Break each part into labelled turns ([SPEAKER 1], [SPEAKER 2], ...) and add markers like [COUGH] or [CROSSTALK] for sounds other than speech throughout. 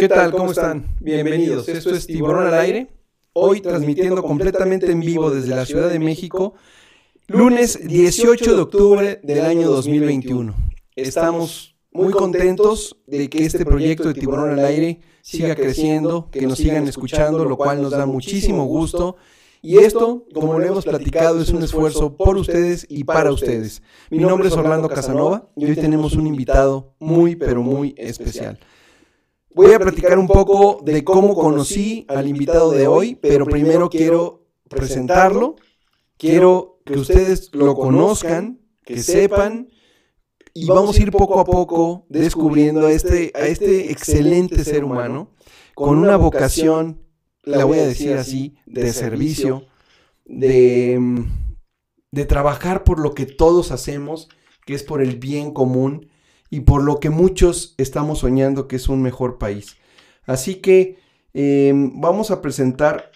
[SPEAKER 1] ¿Qué tal? ¿Cómo están? Bienvenidos. Esto es Tiburón al Aire. Hoy transmitiendo completamente en vivo desde la Ciudad de México, lunes 18 de octubre del año 2021. Estamos muy contentos de que este proyecto de Tiburón al Aire siga creciendo, que nos sigan escuchando, lo cual nos da muchísimo gusto. Y esto, como lo hemos platicado, es un esfuerzo por ustedes y para ustedes. Mi nombre es Orlando Casanova y hoy tenemos un invitado muy, pero muy especial. Voy a platicar un poco de cómo conocí al invitado de hoy, pero primero quiero presentarlo. Quiero que ustedes lo conozcan, que sepan, y vamos a ir poco a poco descubriendo a este, a este excelente ser humano con una vocación, la voy a decir así, de servicio, de, de trabajar por lo que todos hacemos, que es por el bien común y por lo que muchos estamos soñando que es un mejor país. Así que em, vamos a presentar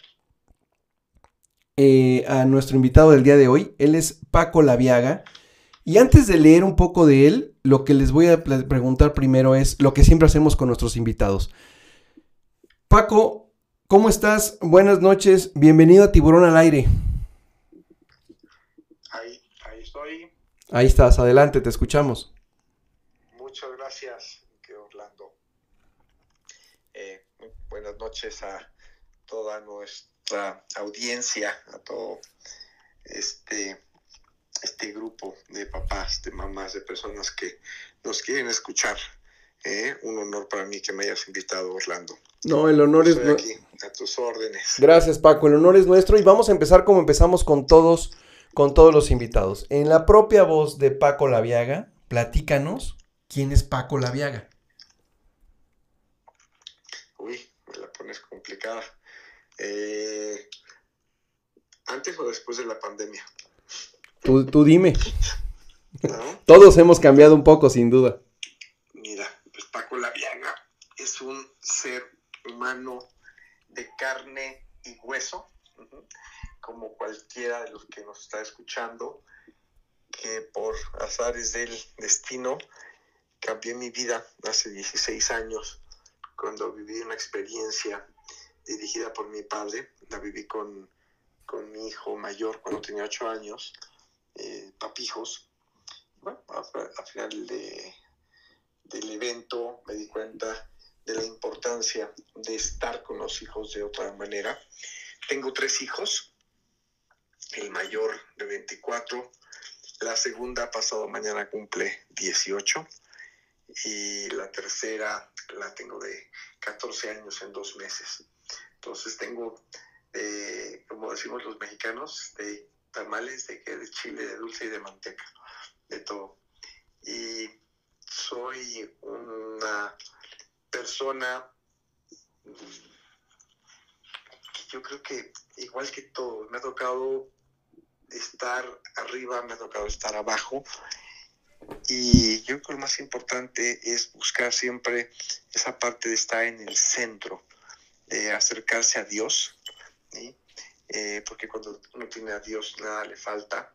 [SPEAKER 1] eh, a nuestro invitado del día de hoy. Él es Paco Laviaga. Y antes de leer un poco de él, lo que les voy a preguntar primero es lo que siempre hacemos con nuestros invitados. Paco, ¿cómo estás? Buenas noches. Bienvenido a Tiburón al Aire.
[SPEAKER 2] Ahí, ahí estoy.
[SPEAKER 1] Ahí estás, adelante, te escuchamos
[SPEAKER 2] gracias, que Orlando. Eh, buenas noches a toda nuestra audiencia, a todo este, este grupo de papás, de mamás, de personas que nos quieren escuchar. Eh, un honor para mí que me hayas invitado, Orlando.
[SPEAKER 1] No, el honor es
[SPEAKER 2] aquí, a tus órdenes.
[SPEAKER 1] Gracias, Paco. El honor es nuestro y vamos a empezar como empezamos con todos, con todos los invitados. En la propia voz de Paco Laviaga, platícanos ¿Quién es Paco Laviaga?
[SPEAKER 2] Uy, me la pones complicada. Eh, ¿Antes o después de la pandemia?
[SPEAKER 1] Tú, dime. [LAUGHS] Todos hemos cambiado un poco, sin duda.
[SPEAKER 2] Mira, pues Paco Laviaga es un ser humano de carne y hueso, como cualquiera de los que nos está escuchando, que por azares del destino cambié mi vida hace 16 años cuando viví una experiencia dirigida por mi padre. La viví con, con mi hijo mayor cuando tenía 8 años, eh, papijos. Bueno, al final de, del evento me di cuenta de la importancia de estar con los hijos de otra manera. Tengo tres hijos, el mayor de 24, la segunda pasado mañana cumple 18 y la tercera la tengo de 14 años en dos meses. Entonces tengo, eh, como decimos los mexicanos, de tamales, de, de chile, de dulce y de manteca, de todo. Y soy una persona yo creo que igual que todo, me ha tocado estar arriba, me ha tocado estar abajo y yo creo que lo más importante es buscar siempre esa parte de estar en el centro, acercarse a Dios, eh, porque cuando uno tiene a Dios nada le falta.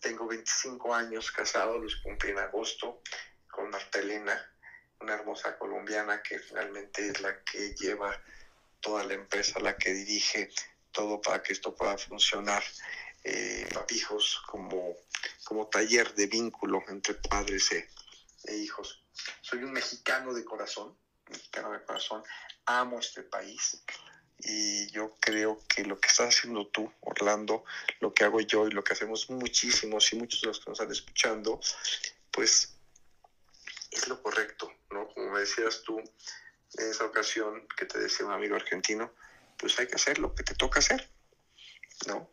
[SPEAKER 2] Tengo 25 años casado, los cumplí en agosto con Marta Elena, una hermosa colombiana que finalmente es la que lleva toda la empresa, la que dirige todo para que esto pueda funcionar. Eh, papijos como como taller de vínculo entre padres e, e, hijos. Soy un mexicano de corazón, mexicano de corazón, amo este país y yo creo que lo que estás haciendo tú, Orlando, lo que hago yo y lo que hacemos muchísimos y muchos de los que nos están escuchando, pues es lo correcto, ¿no? Como me decías tú en esa ocasión que te decía un amigo argentino, pues hay que hacer lo que te toca hacer, ¿no?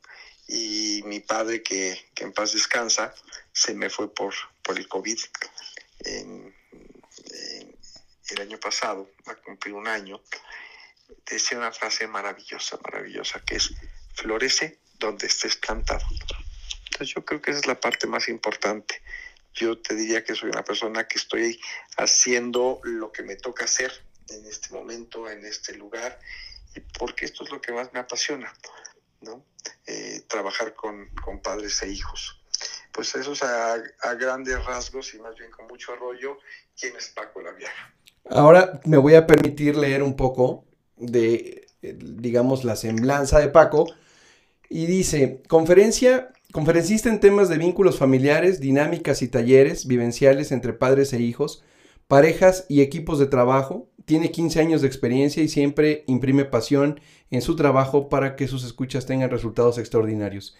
[SPEAKER 2] y mi padre, que, en paz descansa, se me fue por, por el COVID el año pasado, a cumplir un año, decía una frase maravillosa, maravillosa, que es, florece donde estés plantado. Entonces yo creo que esa es la parte más importante. Yo te diría que soy una persona que estoy haciendo lo que me toca hacer en este momento, en este lugar, porque esto es lo que más me apasiona. ¿no? Eh, trabajar con, padres e hijos. Pues eso es a, grandes rasgos y más bien con mucho arroyo, ¿quién es Paco Laviaga?
[SPEAKER 1] Ahora me voy a permitir leer un poco de, eh, digamos, la semblanza de Paco. Y dice, conferencia, conferencista en temas de vínculos familiares, dinámicas y talleres vivenciales entre padres e hijos, parejas y equipos de trabajo. Tiene 15 años de experiencia y siempre imprime pasión en su trabajo para que sus escuchas tengan resultados extraordinarios.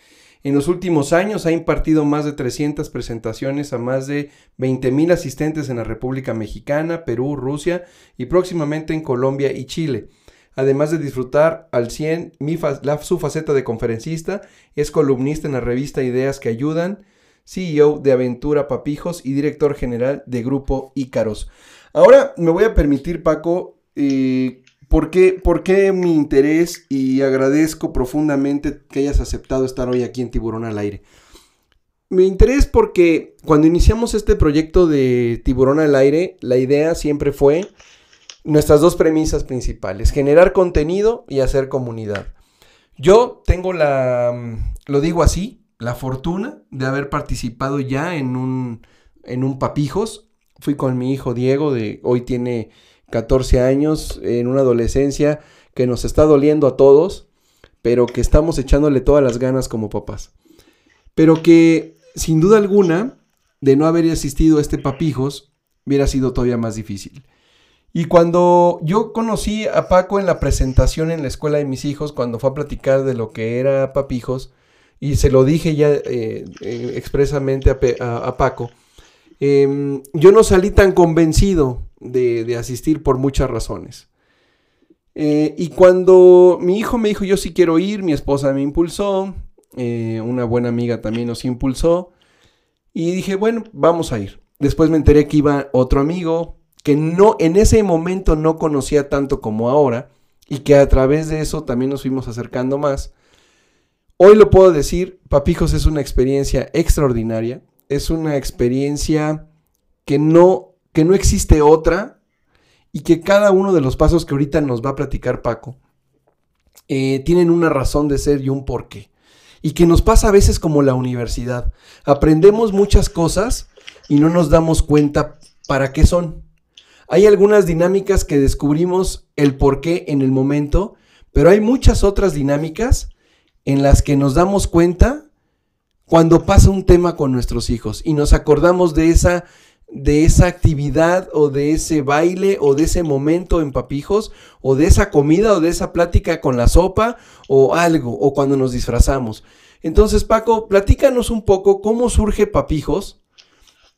[SPEAKER 1] En los últimos años ha impartido más de 300 presentaciones a más de 20.000 asistentes en la República Mexicana, Perú, Rusia y próximamente en Colombia y Chile. Además de disfrutar al 100 su faceta de conferencista, es columnista en la revista Ideas que Ayudan, CEO de Aventura Papijos y director general de Grupo Ícaros. Ahora me voy a permitir, Paco, eh, ¿Por qué, mi interés y agradezco profundamente que hayas aceptado estar hoy aquí en Tiburón al Aire? Mi interés porque cuando iniciamos este proyecto de Tiburón al Aire, la idea siempre fue nuestras dos premisas principales, generar contenido y hacer comunidad. Yo tengo la, lo digo así, la fortuna de haber participado ya en un, en un papijos. Fui con mi hijo Diego, de, hoy tiene 14 años, en una adolescencia que nos está doliendo a todos, pero que estamos echándole todas las ganas como papás. Pero que, sin duda alguna, de no haber asistido a este papijos, hubiera sido todavía más difícil. Y cuando yo conocí a Paco en la presentación en la escuela de mis hijos, cuando fue a platicar de lo que era papijos, y se lo dije ya eh, eh, expresamente a, Paco, em, yo no salí tan convencido de, asistir por muchas razones. Eh, y cuando mi hijo me dijo yo sí quiero ir, mi esposa me impulsó, eh, una buena amiga también nos impulsó, y dije, bueno, vamos a ir. Después me enteré que iba otro amigo que no en ese momento no conocía tanto como ahora y que a través de eso también nos fuimos acercando más. Hoy lo puedo decir, Papijos es una experiencia extraordinaria, es una experiencia que no que no existe otra y que cada uno de los pasos que ahorita nos va a platicar Paco eh, tienen una razón de ser y un porqué. Y que nos pasa a veces como la universidad. Aprendemos muchas cosas y no nos damos cuenta para qué son. Hay algunas dinámicas que descubrimos el porqué en el momento, pero hay muchas otras dinámicas en las que nos damos cuenta cuando pasa un tema con nuestros hijos y nos acordamos de esa de esa actividad o de ese baile o de ese momento en papijos o de esa comida o de esa plática con la sopa o algo o cuando nos disfrazamos. Entonces Paco, platícanos un poco cómo surge papijos.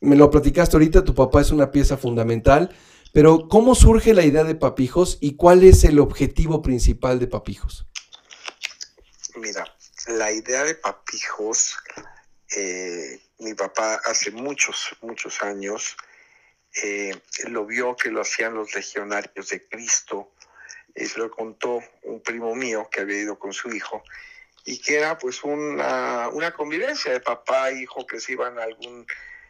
[SPEAKER 1] Me lo platicaste ahorita, tu papá es una pieza fundamental, pero ¿cómo surge la idea de papijos y cuál es el objetivo principal de papijos?
[SPEAKER 2] Mira, la idea de papijos eh, mi papá hace muchos, muchos años eh, lo vio que lo hacían los legionarios de Cristo y se lo contó un primo mío que había ido con su hijo y que era pues una, una convivencia de papá e hijo que se iban a algún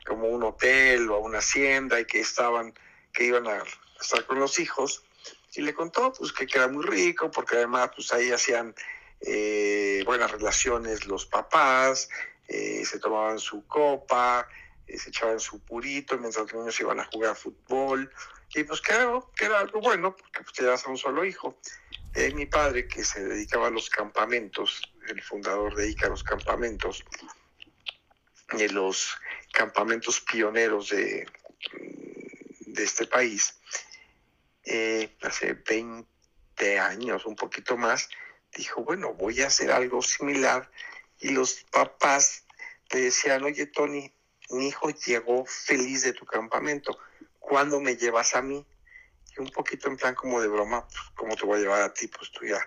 [SPEAKER 2] como un hotel o a una hacienda y que estaban que iban a estar con los hijos y le contó pues que, era muy rico porque además pues ahí hacían eh, buenas relaciones los papás eh, se tomaban su copa, eh, se echaban su purito mientras los niños iban a jugar fútbol. Y pues que era, algo bueno, porque pues tenías a un solo hijo. Eh, mi padre, que se dedicaba a los campamentos, el fundador de Ícaros Campamentos, de los campamentos pioneros de, de este país, hace 20 años, un poquito más, dijo, bueno, voy a hacer algo similar y los papás le decían, oye Tony, mi hijo llegó feliz de tu campamento, ¿cuándo me llevas a mí? Y un poquito en plan como de broma, pues, ¿cómo te voy a llevar a ti? Pues tú ya,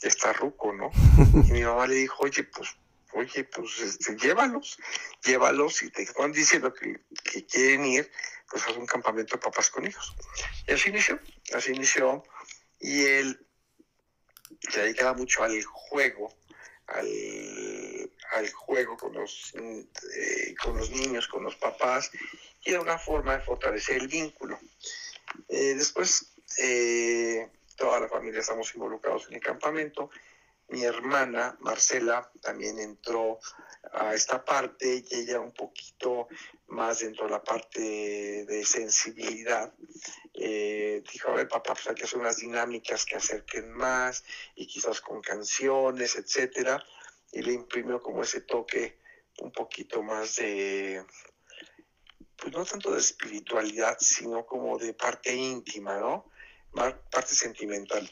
[SPEAKER 2] estás ruco, ¿no? [LAUGHS] Y mi mamá le dijo, oye, pues, oye, pues este, llévalos, llévalos y te van diciendo que, que quieren ir, pues haz un campamento de papás con hijos. Y así inició, así inició. Y él se dedicaba mucho al juego, al al juego con los, eh, con los niños, con los papás, y era una forma de fortalecer el vínculo. Eh, después, eh, toda la familia estamos involucrados en el campamento, Mi hermana, Marcela, también entró a esta parte y ella un poquito más dentro de la parte de sensibilidad. Eh, dijo, a ver, papá, pues hay que hacer unas dinámicas que acerquen más y quizás con canciones, etcétera. Y le imprimió como ese toque un poquito más de, pues no tanto de espiritualidad, sino como de parte íntima, ¿no? Parte sentimental.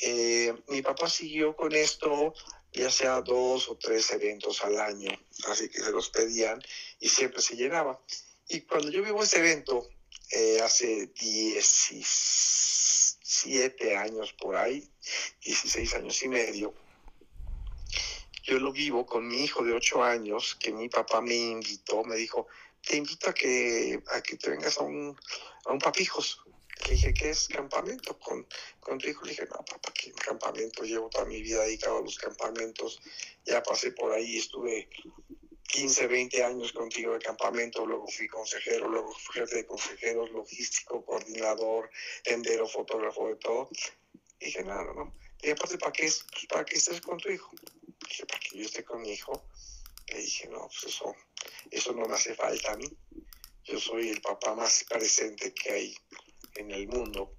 [SPEAKER 2] Eh, mi papá siguió con esto ya sea dos o tres eventos al año, así que se los pedían y siempre se llenaba. Y cuando yo vivo ese evento, eh, hace 17 años por ahí, 16 años y medio, yo lo vivo con mi hijo de 8 años, que mi papá me invitó, me dijo, te invito a que, a que te vengas a un, a un papijos. Le dije, ¿qué es campamento? Con, con tu hijo le dije, no, papá, ¿qué campamento? Llevo toda mi vida dedicado a los campamentos. Ya pasé por ahí, estuve 15, 20 años contigo de campamento, luego fui consejero, luego fui jefe de consejeros, logístico, coordinador, tendero, fotógrafo, de todo. Dije, no, no, no. Y aparte, ¿para qué, pues, ¿para qué estés con tu hijo? Dije, para que yo esté con mi hijo. Le dije, no, pues eso, eso no me hace falta a mí. Yo soy el papá más presente que hay en el mundo,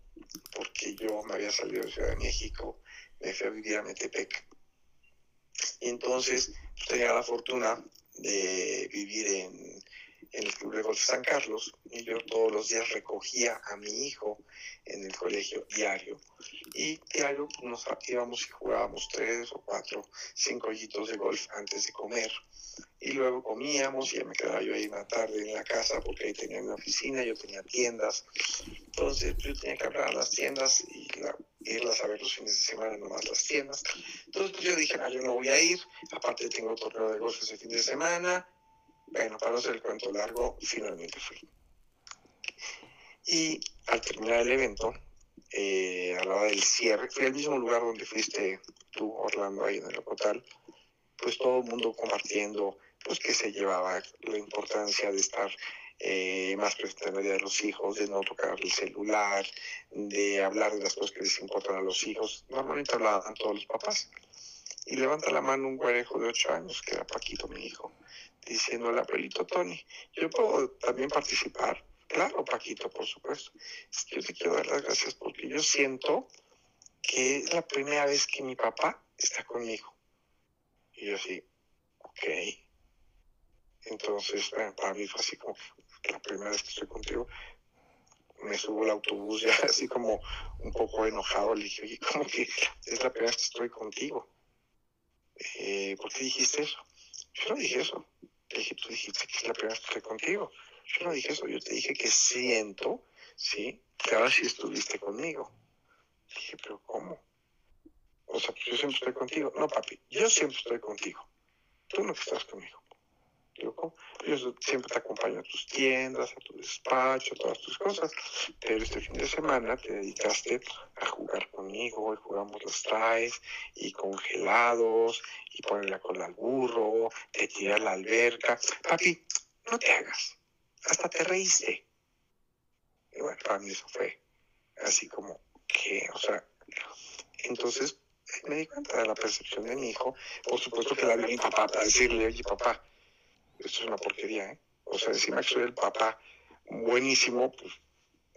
[SPEAKER 2] porque yo me había salido de Ciudad de México, me fui a vivir a Metepec. Y entonces pues, tenía la fortuna de vivir en, en el Club de Golf San Carlos y yo todos los días recogía a mi hijo en el colegio diario. Y diario nos íbamos y jugábamos tres o cuatro, cinco hoyitos de golf antes de comer. Y luego comíamos y ya me quedaba yo ahí una tarde en la casa porque ahí tenía mi oficina, yo tenía tiendas, entonces yo tenía que hablar a las tiendas y irlas a ver los fines de semana nomás las tiendas, entonces yo dije, no, yo no voy a ir, aparte tengo torneo de golf ese fin de semana, bueno, para no hacer el cuento largo, finalmente fui. Y al terminar el evento, eh, del cierre, fui al mismo lugar donde fuiste tú, Orlando, ahí en el hotel, pues todo el mundo compartiendo, pues que se llevaba la importancia de estar eh, más presente en la vida de los hijos, de no tocar el celular, de hablar de las cosas que les importan a los hijos. Normalmente hablaban todos los papás. Y levanta la mano un guarejo de ocho años, que era Paquito, mi hijo, diciendo al abuelito Tony, yo puedo también participar. Claro, Paquito, por supuesto. Yo te quiero dar las gracias porque yo siento que es la primera vez que mi papá está conmigo. Y yo así, ok. Entonces, para mí fue así como la primera vez que estoy contigo. Me subo al autobús ya [LAUGHS] así como un poco enojado. Le dije, oye, como que es la primera vez que estoy contigo. Eh, ¿Por qué dijiste eso? Yo no dije eso. Le dije, tú dijiste que es la primera que estoy contigo. Yo no dije eso. Yo te dije que siento, ¿sí? Que ahora sí estuviste conmigo. Le dije, pero ¿cómo? O sea, pues yo siempre estoy contigo. No, papi, yo siempre estoy contigo. Tú no estás conmigo. Yo, yo siempre te acompaño a tus tiendas, a tu despacho, a todas tus cosas. Pero este fin de semana te dedicaste a jugar conmigo y jugamos los traes y congelados y poner la cola al burro, te tirar a la alberca. Papi, no te hagas. Hasta te reíste. Y bueno, para mí eso fue así como que, o sea, entonces me di cuenta de la percepción de mi hijo. Por supuesto que la vi a mi papá para decirle, oye papá, esto es una porquería, ¿eh? O sea, encima que soy el papá buenísimo, pues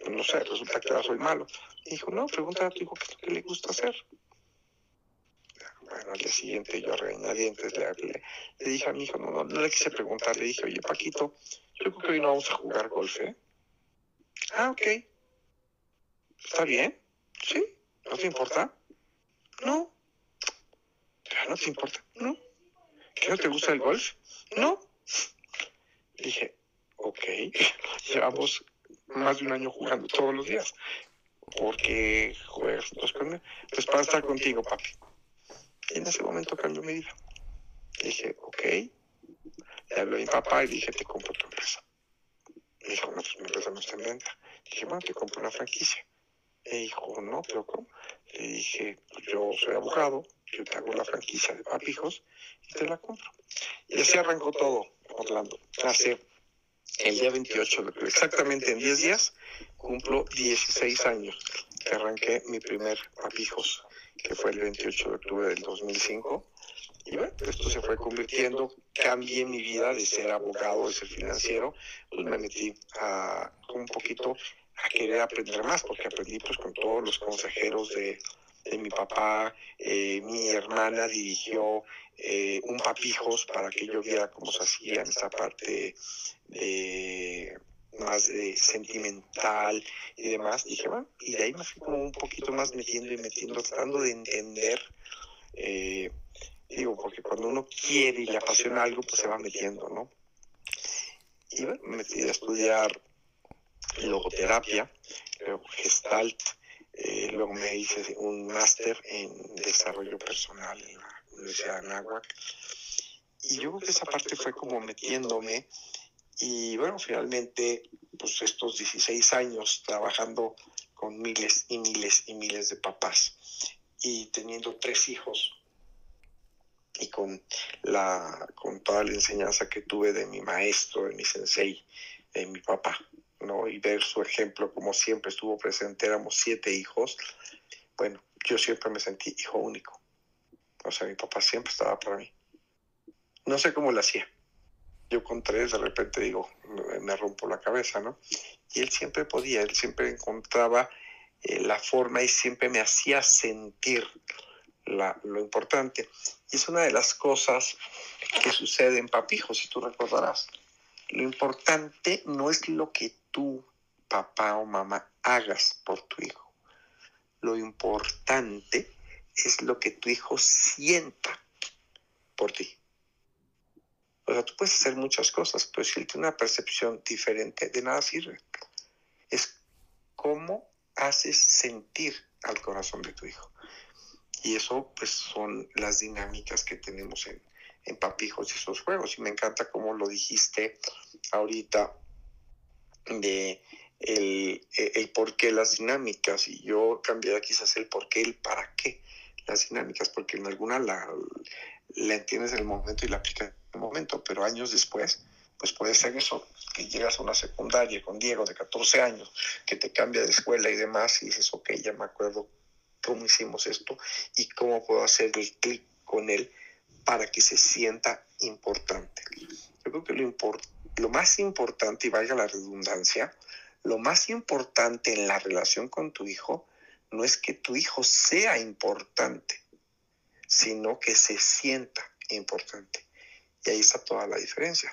[SPEAKER 2] no sé, resulta que ahora soy malo. Y dijo, no, pregúntale a tu hijo qué es lo que le gusta hacer. Bueno, al día siguiente yo regañadientes le, le, le dije a mi hijo, no, no, no le quise preguntar, le dije, oye Paquito, yo creo que hoy no vamos a jugar golf, ¿eh? Ah, ok. ¿Está bien? ¿Sí? ¿No te importa? No. ¿No te importa? No. ¿Qué no te gusta el golf? No. Dije, ok, [LAUGHS] llevamos más de un año jugando todos los días. Porque juegas dos con Pues para estar contigo, papi. Y en ese momento cambió mi vida. Dije, ok. Le hablé a mi papá y dije, te compro tu empresa. Me dijo, no, pues mi empresa no está en venta. Dije, bueno, te compro una franquicia. Me dijo, no, pero ¿cómo? Le dije, yo soy abogado, yo te hago la franquicia de papijos y te la compro. Y así arrancó todo, Orlando. Hace el día 28, exactamente en 10 días, cumplo 16 años que arranqué mi primer papijos que fue el 28 de octubre del 2005. Y bueno, esto se fue convirtiendo, cambié mi vida de ser abogado, de ser financiero, pues me metí a, un poquito a querer aprender más, porque aprendí pues con todos los consejeros de, de mi papá, eh, mi hermana dirigió eh, un papijos para que yo viera cómo se hacía en esa parte más sentimental y demás. Dije, bueno, y de ahí me fui como un poquito más metiendo y metiendo, tratando de entender. Eh, digo, porque cuando uno quiere y le apasiona algo, pues se va metiendo, ¿no? Y bueno, me metí a estudiar logoterapia, gestalt, eh, luego me hice un máster en desarrollo personal en la Universidad de Anáhuac. Y yo creo que esa parte fue como metiéndome y bueno, finalmente, pues estos 16 años trabajando con miles y miles y miles de papás y teniendo tres hijos y con, la, con toda la enseñanza que tuve de mi maestro, de mi sensei, de mi papá, ¿no? Y ver su ejemplo, como siempre estuvo presente, éramos siete hijos. Bueno, yo siempre me sentí hijo único. O sea, mi papá siempre estaba para mí. No sé cómo lo hacía yo con tres de repente digo, me rompo la cabeza, ¿no? Y él siempre podía, él siempre encontraba eh, la forma y siempre me hacía sentir la, lo importante. Y es una de las cosas que sucede en Papijo, si tú recordarás. Lo importante no es lo que tú, papá o mamá, hagas por tu hijo. Lo importante es lo que tu hijo sienta por ti. O sea, tú puedes hacer muchas cosas, pero si él tiene una percepción diferente, de nada sirve. Es cómo haces sentir al corazón de tu hijo. Y eso, pues, son las dinámicas que tenemos en, en Papijos y esos juegos. Y me encanta cómo lo dijiste ahorita de el, el por qué las dinámicas. Y yo cambiaría quizás el por qué, el para qué las dinámicas, porque en alguna la, la entiendes en el momento y la aplicas en el momento, pero años después, pues puede ser eso, que llegas a una secundaria con Diego de 14 años, que te cambia de escuela y demás, y dices, ok, ya me acuerdo cómo hicimos esto y cómo puedo hacer el clic con él para que se sienta importante. Yo creo que lo, lo más importante, y valga la redundancia, lo más importante en la relación con tu hijo no es que tu hijo sea importante, sino que se sienta importante. Y ahí está toda la diferencia.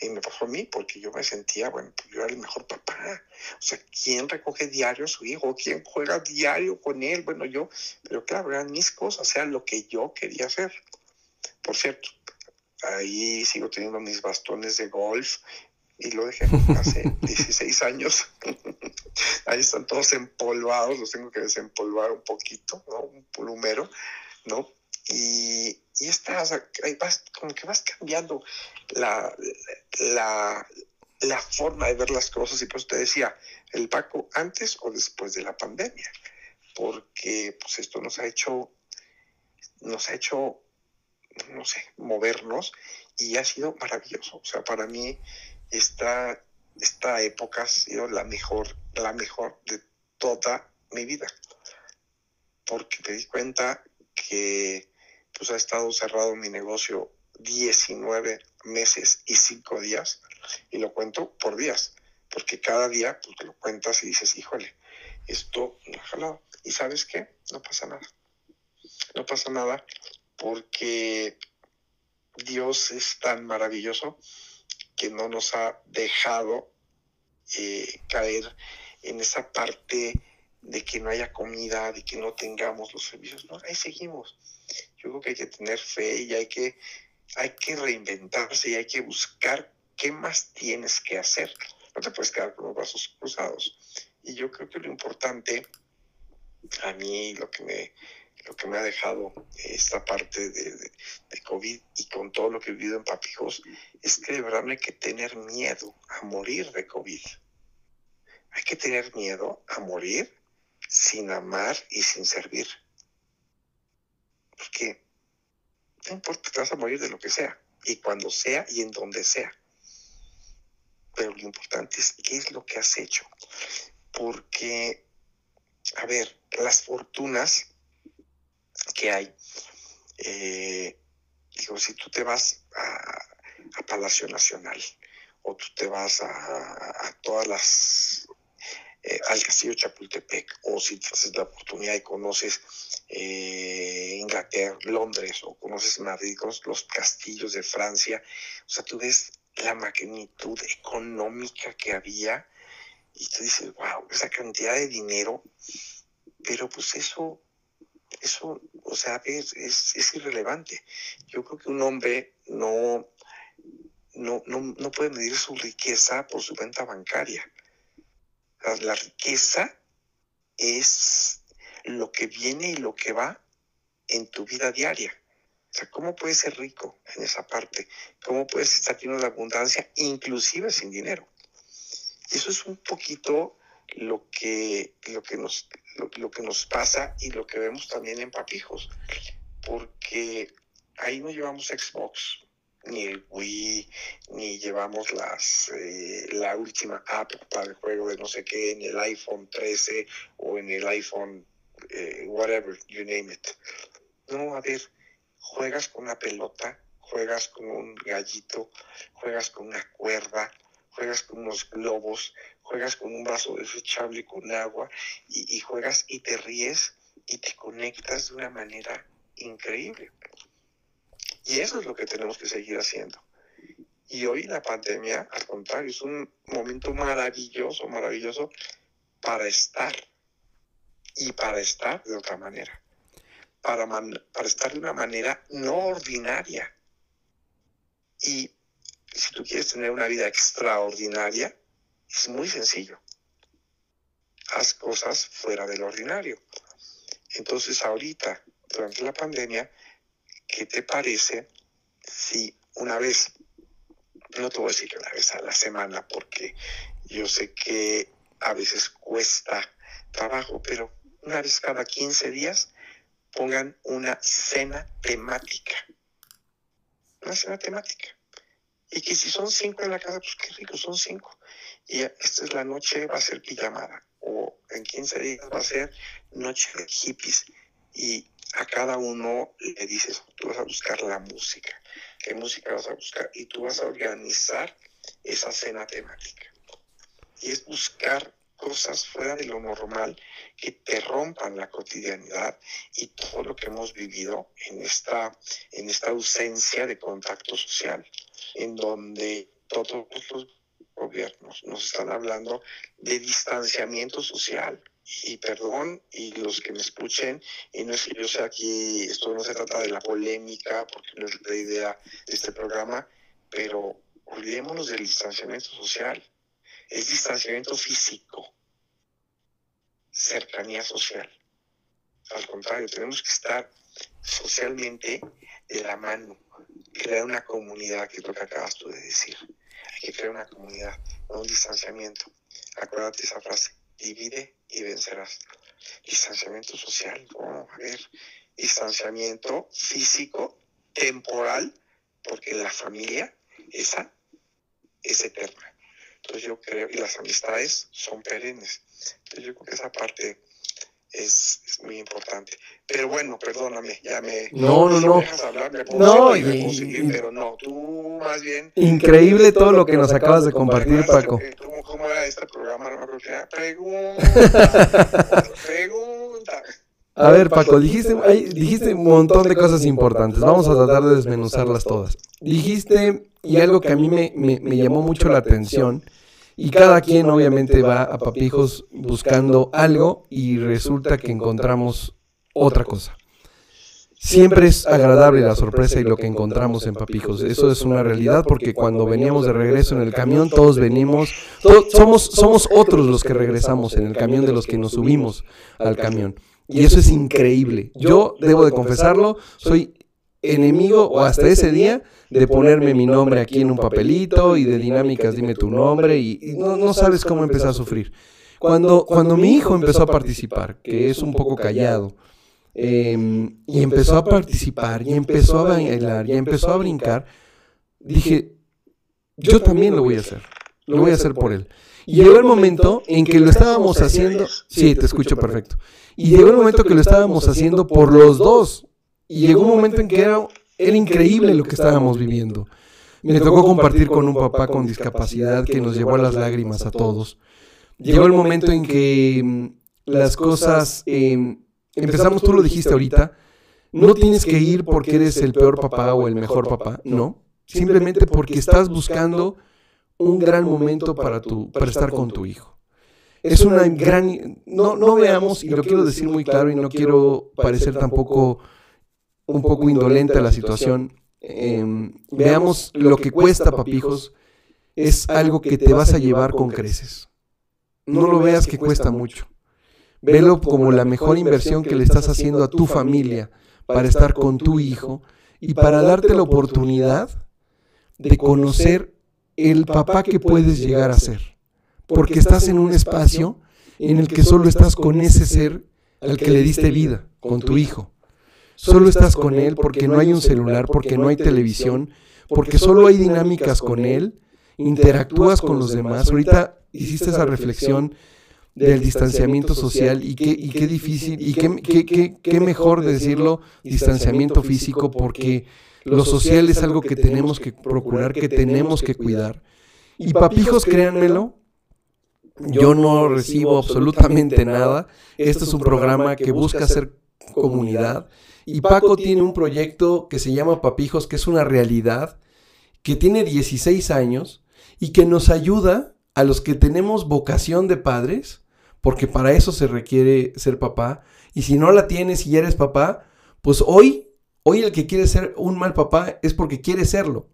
[SPEAKER 2] Y me pasó a mí porque yo me sentía, bueno, pues yo era el mejor papá. O sea, ¿quién recoge diario a su hijo? ¿Quién juega diario con él? Bueno, yo, pero claro, eran mis cosas, o lo que yo quería hacer. Por cierto, ahí sigo teniendo mis bastones de golf y lo dejé hace [LAUGHS] 16 años. [LAUGHS] ahí están todos empolvados, los tengo que desempolvar un poquito, ¿no? Un plumero, ¿no? Y, y estás, vas, como que vas cambiando la, la, la forma de ver las cosas. Y pues te decía, el Paco antes o después de la pandemia, porque pues esto nos ha hecho, nos ha hecho, no sé, movernos y ha sido maravilloso. O sea, para mí esta, esta época ha sido la mejor, la mejor de toda mi vida. Porque me di cuenta que pues ha estado cerrado mi negocio 19 meses y 5 días, y lo cuento por días, porque cada día pues, lo cuentas y dices, híjole, esto no ha jalado. ¿Y sabes qué? No pasa nada. No pasa nada porque Dios es tan maravilloso que no nos ha dejado eh, caer en esa parte de que no haya comida, de que no tengamos los servicios. No, ahí seguimos yo creo que hay que tener fe y hay que, hay que reinventarse y hay que buscar qué más tienes que hacer. No te puedes quedar con los brazos cruzados. Y yo creo que lo importante, a mí lo que me, lo que me ha dejado esta parte de, COVID y con todo lo que he vivido en Papijos, es que de verdad no hay que tener miedo a morir de COVID. Hay que tener miedo a morir sin amar y sin servir porque no importa, te vas a morir de lo que sea, y cuando sea y en donde sea. Pero lo importante es qué es lo que has hecho. Porque, a ver, las fortunas que hay. Eh, digo, si tú te vas a, Palacio Nacional o tú te vas a, todas las eh, al castillo Chapultepec, o si haces la oportunidad y conoces eh, Inglaterra, Londres, o conoces Madrid, los castillos de Francia, o sea, tú ves la magnitud económica que había y tú dices, wow, esa cantidad de dinero, pero pues eso, eso, o sea, es, es, irrelevante. Yo creo que un hombre no, no, no, puede medir su riqueza por su cuenta bancaria. La, riqueza es lo que viene y lo que va en tu vida diaria. O sea, ¿cómo puedes ser rico en esa parte? ¿Cómo puedes estar lleno de abundancia, inclusive sin dinero? Eso es un poquito lo que, lo que, nos, lo, que nos pasa y lo que vemos también en Papijos, porque ahí no llevamos Xbox, ni el Wii, ni llevamos las, eh, la última app para el juego de no sé qué en el iPhone 13 o en el iPhone, eh, whatever, you name it. No, a ver, juegas con una pelota, juegas con un gallito, juegas con una cuerda, juegas con unos globos, juegas con un vaso desechable con agua y, juegas y te ríes y te conectas de una manera increíble. Y eso es lo que tenemos que seguir haciendo. Y hoy la pandemia, al contrario, es un momento maravilloso, maravilloso para estar y para estar de otra manera, para, para estar de una manera no ordinaria. Y si tú quieres tener una vida extraordinaria, es muy sencillo. Haz cosas fuera del ordinario. Entonces ahorita, durante la pandemia, ¿qué te parece si una vez, no te voy a decir que una vez a la semana, porque yo sé que a veces cuesta trabajo, pero una vez cada 15 días pongan una cena temática. Una cena temática. Y que si son cinco en la casa, pues qué rico, son cinco. Y esta es la noche, va a ser pijamada. O en 15 días va a ser noche de hippies. Y a cada uno le dices, tú vas a buscar la música. ¿Qué música vas a buscar? Y tú vas a organizar esa cena temática. Y es buscar cosas fuera de lo normal que te rompan la cotidianidad y todo lo que hemos vivido en esta, en esta ausencia de contacto social en donde todos los nos están hablando de distanciamiento social. Y perdón, y los que me escuchen, y no es que yo sea aquí, esto no se trata de la polémica, porque no es la idea de este programa, pero olvidémonos del distanciamiento social. Es distanciamiento físico, cercanía social. Al contrario, tenemos que estar socialmente de la mano, crear una comunidad, que es lo que acabas tú de decir. Hay que crear una comunidad, no un distanciamiento. Acuérdate esa frase, divide y vencerás. Distanciamiento social, no, a ver, distanciamiento físico, temporal, porque la familia, esa, es eterna. Entonces yo creo, y las amistades son perennes. Entonces yo creo que esa parte es, muy importante. Pero bueno, perdóname, ya me...
[SPEAKER 1] No, no, no.
[SPEAKER 2] Hablar, me no, y, pero no, tú más bien...
[SPEAKER 1] Increíble todo lo que nos acabas de compartir, Paco.
[SPEAKER 2] ¿Cómo, cómo era este programa? No [LAUGHS] Pregunta, pregunta.
[SPEAKER 1] A ver, Paco, dijiste, dijiste un montón de cosas importantes. Vamos a tratar de desmenuzarlas todas. Dijiste, y algo que a mí me, me, me llamó mucho la atención, y cada quien obviamente va a Papijos buscando algo y resulta que encontramos otra cosa. Siempre es agradable la sorpresa y lo que encontramos en Papijos. Eso es una realidad porque cuando veníamos de regreso en el camión, todos venimos, somos, somos otros los que regresamos en el camión de los que nos subimos al camión. Y eso es increíble. Yo debo de confesarlo, soy enemigo o hasta ese día de ponerme mi nombre aquí en un papelito y de dinámicas dime tu nombre y, no, sabes cómo empezar a sufrir. Cuando, cuando mi hijo empezó a participar, que es un poco callado, em, y empezó a participar, y empezó a bailar, y empezó a brincar, dije, yo también lo voy a hacer. lo voy a hacer por él. Y llegó el momento en que lo estábamos haciendo. Sí, te escucho perfecto. Y llegó el momento que lo estábamos haciendo por los dos. Y llegó un momento en que era, increíble lo que estábamos viviendo. Me tocó compartir con un papá con discapacidad que nos llevó a las lágrimas a todos. Llegó el momento en que mm, las cosas em, empezamos, tú lo dijiste ahorita, no tienes que ir porque eres el peor papá o el mejor papá, no. Simplemente porque estás buscando un gran momento para, tu, para estar con tu hijo. Es una gran... No, no veamos, y lo quiero decir muy claro y no quiero parecer tampoco un poco indolente a la situación, em, veamos lo que cuesta, papijos, es algo que te vas a llevar con creces. No lo veas que cuesta mucho. Velo como la mejor inversión que le estás haciendo a tu familia para estar con tu hijo y para darte la oportunidad de conocer el papá que puedes llegar a ser. Porque estás en un espacio en el que solo estás con ese ser al que le diste vida, con tu hijo. Solo estás con él porque no hay un celular, porque no hay televisión, porque solo hay dinámicas con él, interactúas con los demás. Ahorita hiciste esa reflexión del distanciamiento social y qué, y qué difícil y qué, qué, mejor decirlo distanciamiento físico porque lo social es algo que tenemos que procurar, que tenemos que cuidar. Y papijos, créanmelo, yo no recibo absolutamente nada. Este es un programa que busca hacer comunidad. Y Paco tiene un proyecto que se llama Papijos, que es una realidad, que tiene 16 años y que nos ayuda a los que tenemos vocación de padres, porque para eso se requiere ser papá. Y si no la tienes y eres papá, pues hoy Hoy el que quiere ser un mal papá es porque quiere serlo.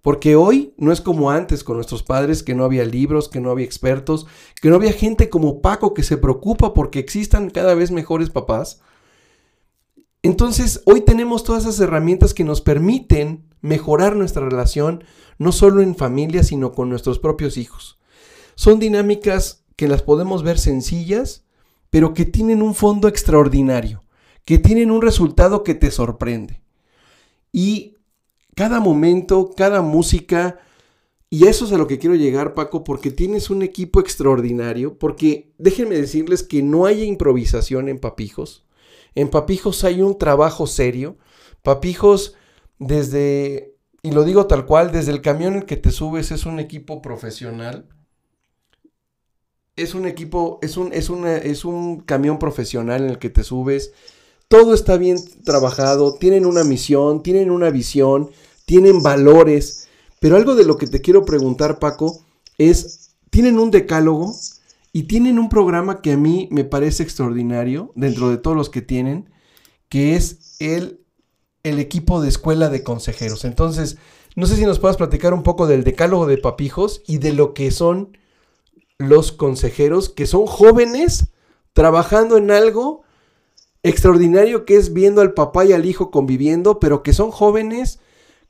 [SPEAKER 1] Porque hoy no es como antes con nuestros padres, que no había libros, que no había expertos, que no había gente como Paco que se preocupa porque existan cada vez mejores papás. Entonces, hoy tenemos todas esas herramientas que nos permiten mejorar nuestra relación, no solo en familia, sino con nuestros propios hijos. Son dinámicas que las podemos ver sencillas, pero que tienen un fondo extraordinario que tienen un resultado que te sorprende. Y cada momento, cada música, y eso es a lo que quiero llegar, Paco, porque tienes un equipo extraordinario, porque déjenme decirles que no hay improvisación en Papijos. En Papijos hay un trabajo serio. Papijos, desde, y lo digo tal cual, desde el camión en el que te subes es un equipo profesional. Es un equipo, es un, es, es un camión profesional en el que te subes todo está bien trabajado, tienen una misión, tienen una visión, tienen valores. Pero algo de lo que te quiero preguntar, Paco, es, tienen un decálogo y tienen un programa que a mí me parece extraordinario, dentro de todos los que tienen, que es el, el equipo de escuela de consejeros. Entonces, no sé si nos puedas platicar un poco del decálogo de papijos y de lo que son los consejeros, que son jóvenes trabajando en algo extraordinario que es viendo al papá y al hijo conviviendo, pero que son jóvenes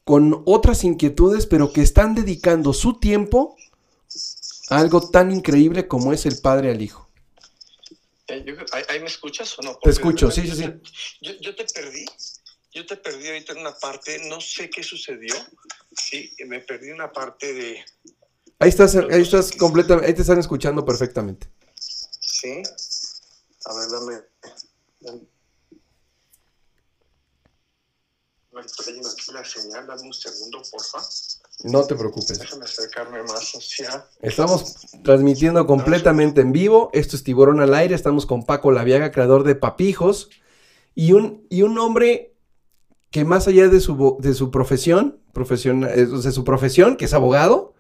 [SPEAKER 1] con otras inquietudes, pero que están dedicando su tiempo algo tan increíble como es el padre al hijo.
[SPEAKER 2] Eh, ¿Ahí me escuchas o no?
[SPEAKER 1] te escucho, sí, sí, sí.
[SPEAKER 2] Yo, te perdí, yo te perdí ahorita en una parte, no sé qué sucedió, sí, me perdí una parte de...
[SPEAKER 1] Ahí estás, ahí estás completamente, ahí te están escuchando perfectamente.
[SPEAKER 2] Sí, a ver, dame, la señal, dame un segundo, porfa.
[SPEAKER 1] No te preocupes.
[SPEAKER 2] Déjame acercarme más hacia.
[SPEAKER 1] Estamos transmitiendo completamente en vivo. Esto es Tiburón al aire. Estamos con Paco Laviaga, creador de Papijos. Y un, y un hombre que más allá de su, de su profesión, eh, de su profesión, que es abogado,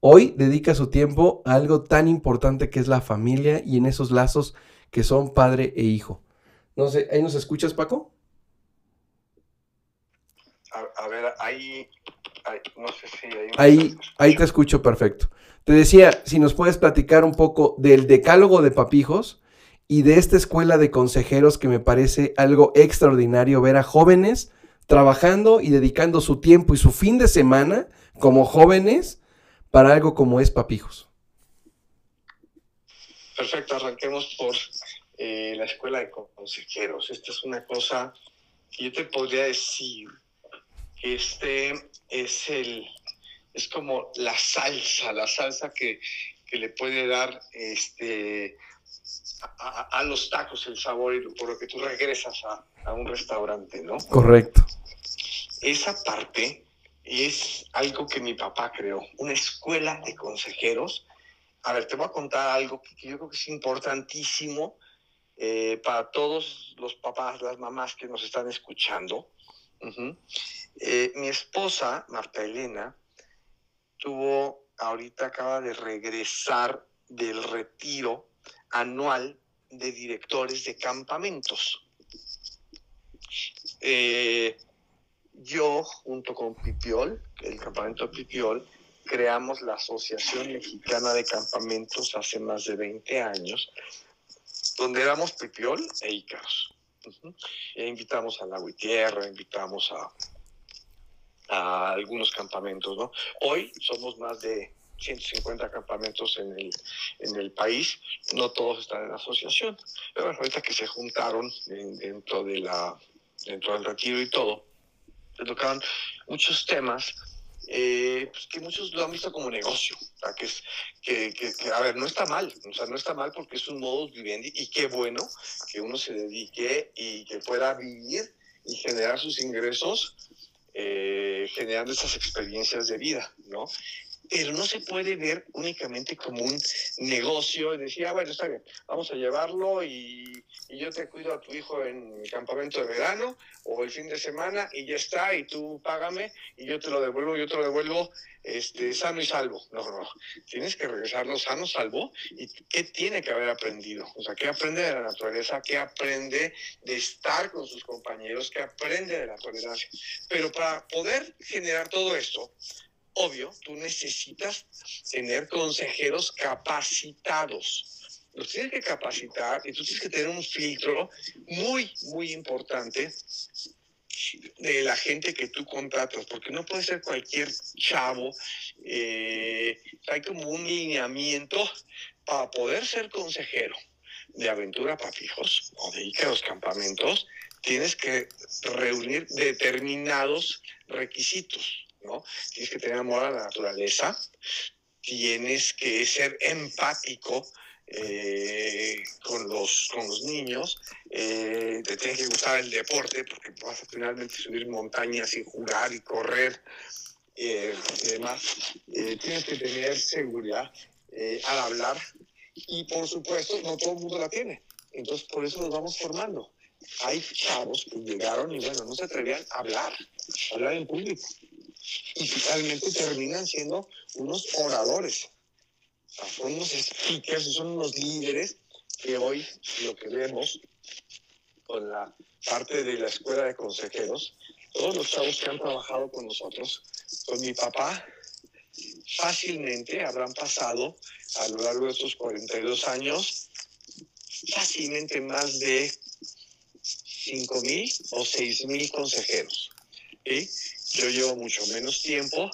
[SPEAKER 1] hoy dedica su tiempo a algo tan importante que es la familia y en esos lazos que son padre e hijo. No sé, ¿ahí nos escuchas, Paco?
[SPEAKER 2] A, ver, ahí, no sé si hay
[SPEAKER 1] ahí, ahí te escucho perfecto. Te decía, si nos puedes platicar un poco del decálogo de papijos y de esta escuela de consejeros que me parece algo extraordinario ver a jóvenes trabajando y dedicando su tiempo y su fin de semana como jóvenes para algo como es papijos.
[SPEAKER 2] Perfecto, arranquemos por eh, la escuela de consejeros. Esta es una cosa que yo te podría decir que este es el es como la salsa, la salsa que, que le puede dar este, a, los tacos el sabor y por lo que tú regresas a, a un restaurante, ¿no?
[SPEAKER 1] Correcto.
[SPEAKER 2] Esa parte es algo que mi papá creó, una escuela de consejeros. A ver, te voy a contar algo que, yo creo que es importantísimo eh, para todos los papás, las mamás que nos están escuchando. Eh, mi esposa, Marta Elena, tuvo, ahorita acaba de regresar del retiro anual de directores de campamentos. Eh, yo, junto con Pipiol, el campamento Pipiol, creamos la Asociación Mexicana de Campamentos hace más de 20 años, donde éramos Pipiol e Ícaros. e invitamos a la Tierra, invitamos a, a algunos campamentos, ¿no? Hoy somos más de 150 campamentos en el, en el país, no todos están en asociación, pero ahorita que se juntaron dentro, de la, dentro del retiro y todo, se tocaban muchos temas eh, pues que muchos lo han visto como negocio, que, es, que, que, a ver, no está mal, o sea, no está mal porque es un modus vivendi y qué bueno que uno se dedique y que pueda vivir y generar sus ingresos eh, generando esas experiencias de vida, ¿no? Pero no se puede ver únicamente como un negocio y decir, ah, bueno, está bien, vamos a llevarlo y, yo te cuido a tu hijo en el campamento de verano o el fin de semana y ya está, y tú págame y yo te lo devuelvo, yo te lo devuelvo este, sano y salvo. No, no, tienes que regresarlo sano, salvo. ¿Y qué tiene que haber aprendido? O sea, ¿qué aprende de la naturaleza? ¿Qué aprende de estar con sus compañeros? ¿Qué aprende de la tolerancia? Pero para poder generar todo esto, obvio, tú necesitas tener consejeros capacitados. Los tienes que capacitar y tú tienes que tener un filtro muy, muy importante de la gente que tú contratas, porque no puede ser cualquier chavo. Eh, hay como un lineamiento para poder ser consejero de aventura para fijos o de los campamentos, tienes que reunir determinados requisitos. Tienes que tener amor a la naturaleza, tienes que ser empático eh, con, los, con los niños, eh, te tiene que gustar el deporte porque vas a finalmente subir montañas y jugar y correr eh, y demás. tienes que tener seguridad al hablar y por supuesto no todo el mundo la tiene. Entonces por eso nos vamos formando. Hay chavos que llegaron y bueno, no se atrevían a hablar, a hablar en público y finalmente terminan siendo unos oradores. Son unos speakers, son unos líderes que hoy lo que vemos con la parte de la escuela de consejeros, todos los chavos que han trabajado con nosotros, con mi papá, fácilmente habrán pasado a lo largo de estos 42 años, fácilmente más de 5 mil o 6 mil consejeros. ¿sí? Yo llevo mucho menos tiempo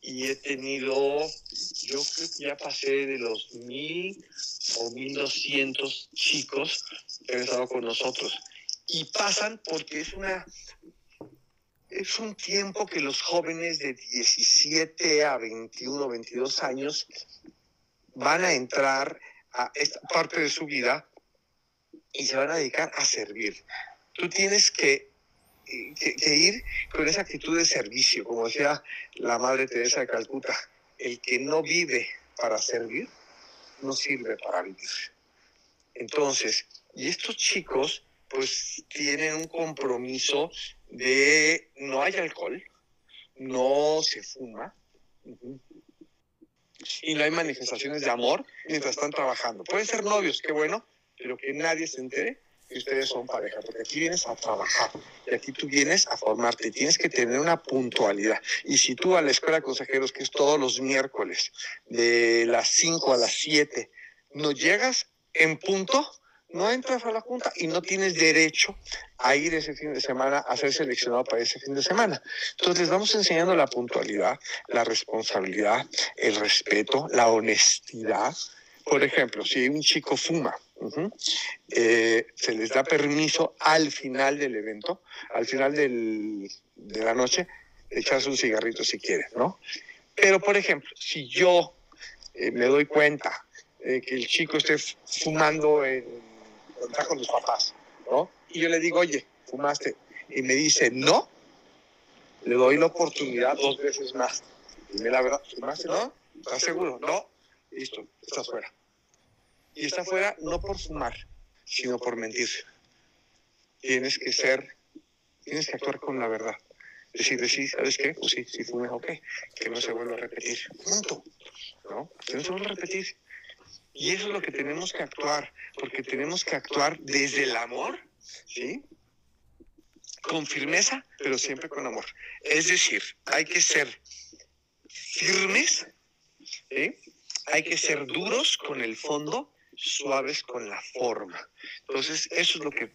[SPEAKER 2] y he tenido, yo creo que ya pasé de los mil o mil doscientos chicos que han estado con nosotros. Y pasan porque es una, es un tiempo que los jóvenes de 17 a 21, 22 años van a entrar a esta parte de su vida y se van a dedicar a servir. Tú tienes que que, ir con esa actitud de servicio, como decía la Madre Teresa de Calcuta, el que no vive para servir, no sirve para vivir. Entonces, y estos chicos pues tienen un compromiso de no hay alcohol, no se fuma y no hay manifestaciones de amor mientras están trabajando. Pueden ser novios, qué bueno, pero que nadie se entere que ustedes son pareja, porque aquí vienes a trabajar y aquí tú vienes a formarte, tienes que tener una puntualidad. Y si tú a la escuela de consejeros, que es todos los miércoles, de las 5 a las 7, no llegas en punto, no entras a la junta y no tienes derecho a ir ese fin de semana a ser seleccionado para ese fin de semana. Entonces vamos enseñando la puntualidad, la responsabilidad, el respeto, la honestidad. Por ejemplo, si un chico fuma, eh, se les da permiso al final del evento, al final del, de la noche, echarse un cigarrito si quieren, ¿no? Pero, por ejemplo, si yo eh, me doy cuenta que el chico esté fumando en, está con los papás, ¿no? Y yo le digo, oye, fumaste, y me dice, no, le doy la oportunidad dos veces más. Dime la verdad, ¿fumaste? ¿No? ¿Estás seguro? No. Listo, estás fuera. Y está fuera no por fumar, sino por mentir. Tienes que ser, tienes que actuar con la verdad. Decir, sí, ¿sabes qué? Pues sí, sí fumes, ok. Que no se vuelva a repetir. Punto. ¿No? Que no se vuelva a repetir. Y eso es lo que tenemos que actuar, porque tenemos que actuar desde el amor, ¿sí? Con firmeza, pero siempre con amor. Es decir, hay que ser firmes, hay que ser duros con el fondo, suaves con la forma. Entonces, eso es lo que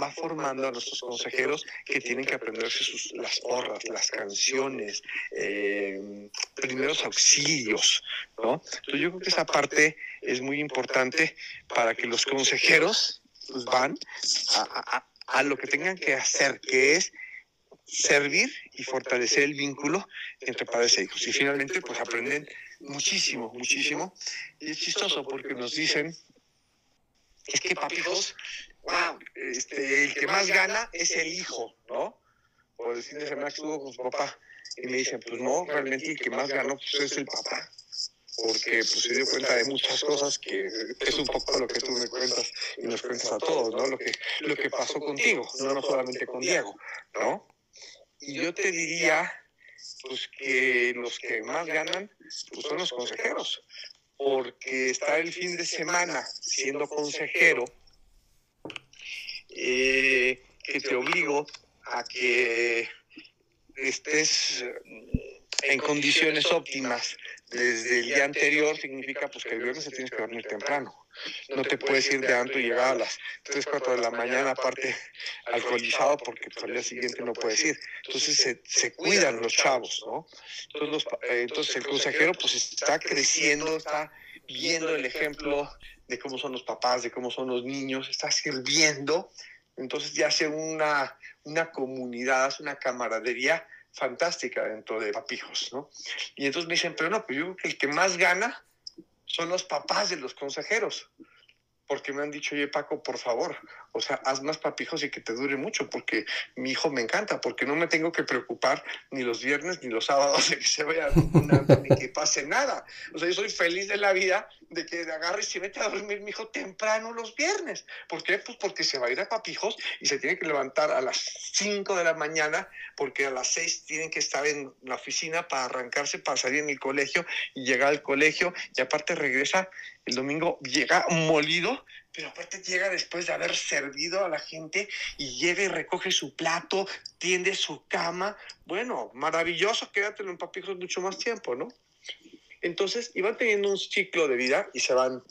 [SPEAKER 2] va formando a nuestros consejeros que tienen que aprenderse sus, las porras, las canciones, eh, primeros auxilios, ¿no? Entonces yo creo que esa parte es muy importante para que los consejeros pues, van a, a lo que tengan que hacer, que es servir y fortalecer el vínculo entre padres e hijos. Y finalmente, pues aprenden muchísimo, muchísimo. Y es chistoso porque nos dicen, es que papijos, wow, este, el que más gana es el hijo, ¿no? O el fin de semana estuvo con su papá y me dicen, pues no, realmente el que más ganó pues, es el papá porque pues, se dio cuenta de muchas cosas que es un poco lo que tú me cuentas y nos cuentas a todos, ¿no? Lo que, lo que pasó contigo, no, no solamente con Diego, ¿no? Y yo te diría, pues que los que más ganan pues, son los consejeros, porque estar el fin de semana siendo consejero, eh, que te obligo a que estés en condiciones óptimas desde el día anterior significa pues que el viernes se tienes que dormir temprano. No te puedes ir de anto y llegar a las 3, 4 de la mañana, aparte alcoholizado, porque al día siguiente no puedes ir. Entonces se, se cuidan los chavos, ¿no? Entonces, eh, entonces el consejero pues está creciendo, está viendo el ejemplo de cómo son los papás, de cómo son los niños, está sirviendo. Entonces ya hace una, una comunidad, hace una camaradería fantástica dentro de papijos, ¿no? Y entonces me dicen, pero no, pues yo creo que el que más gana son los papás de los consejeros porque me han dicho, oye Paco, por favor, o sea, haz más papijos y que te dure mucho, porque mi hijo me encanta, porque no me tengo que preocupar ni los viernes ni los sábados de que se vaya a ni que pase nada. O sea, yo soy feliz de la vida de que agarres y vete a dormir mi hijo temprano los viernes. ¿Por qué? Pues porque se va a ir a papijos y se tiene que levantar a las 5 de la mañana, porque a las 6 tienen que estar en la oficina para arrancarse, para salir en el colegio y llegar al colegio, y aparte regresa el domingo llega molido, pero aparte llega después de haber servido a la gente y llega y recoge su plato, tiende su cama. Bueno, maravilloso, quédatelo en papijos mucho más tiempo, ¿no? Entonces, iban teniendo un ciclo de vida y se van,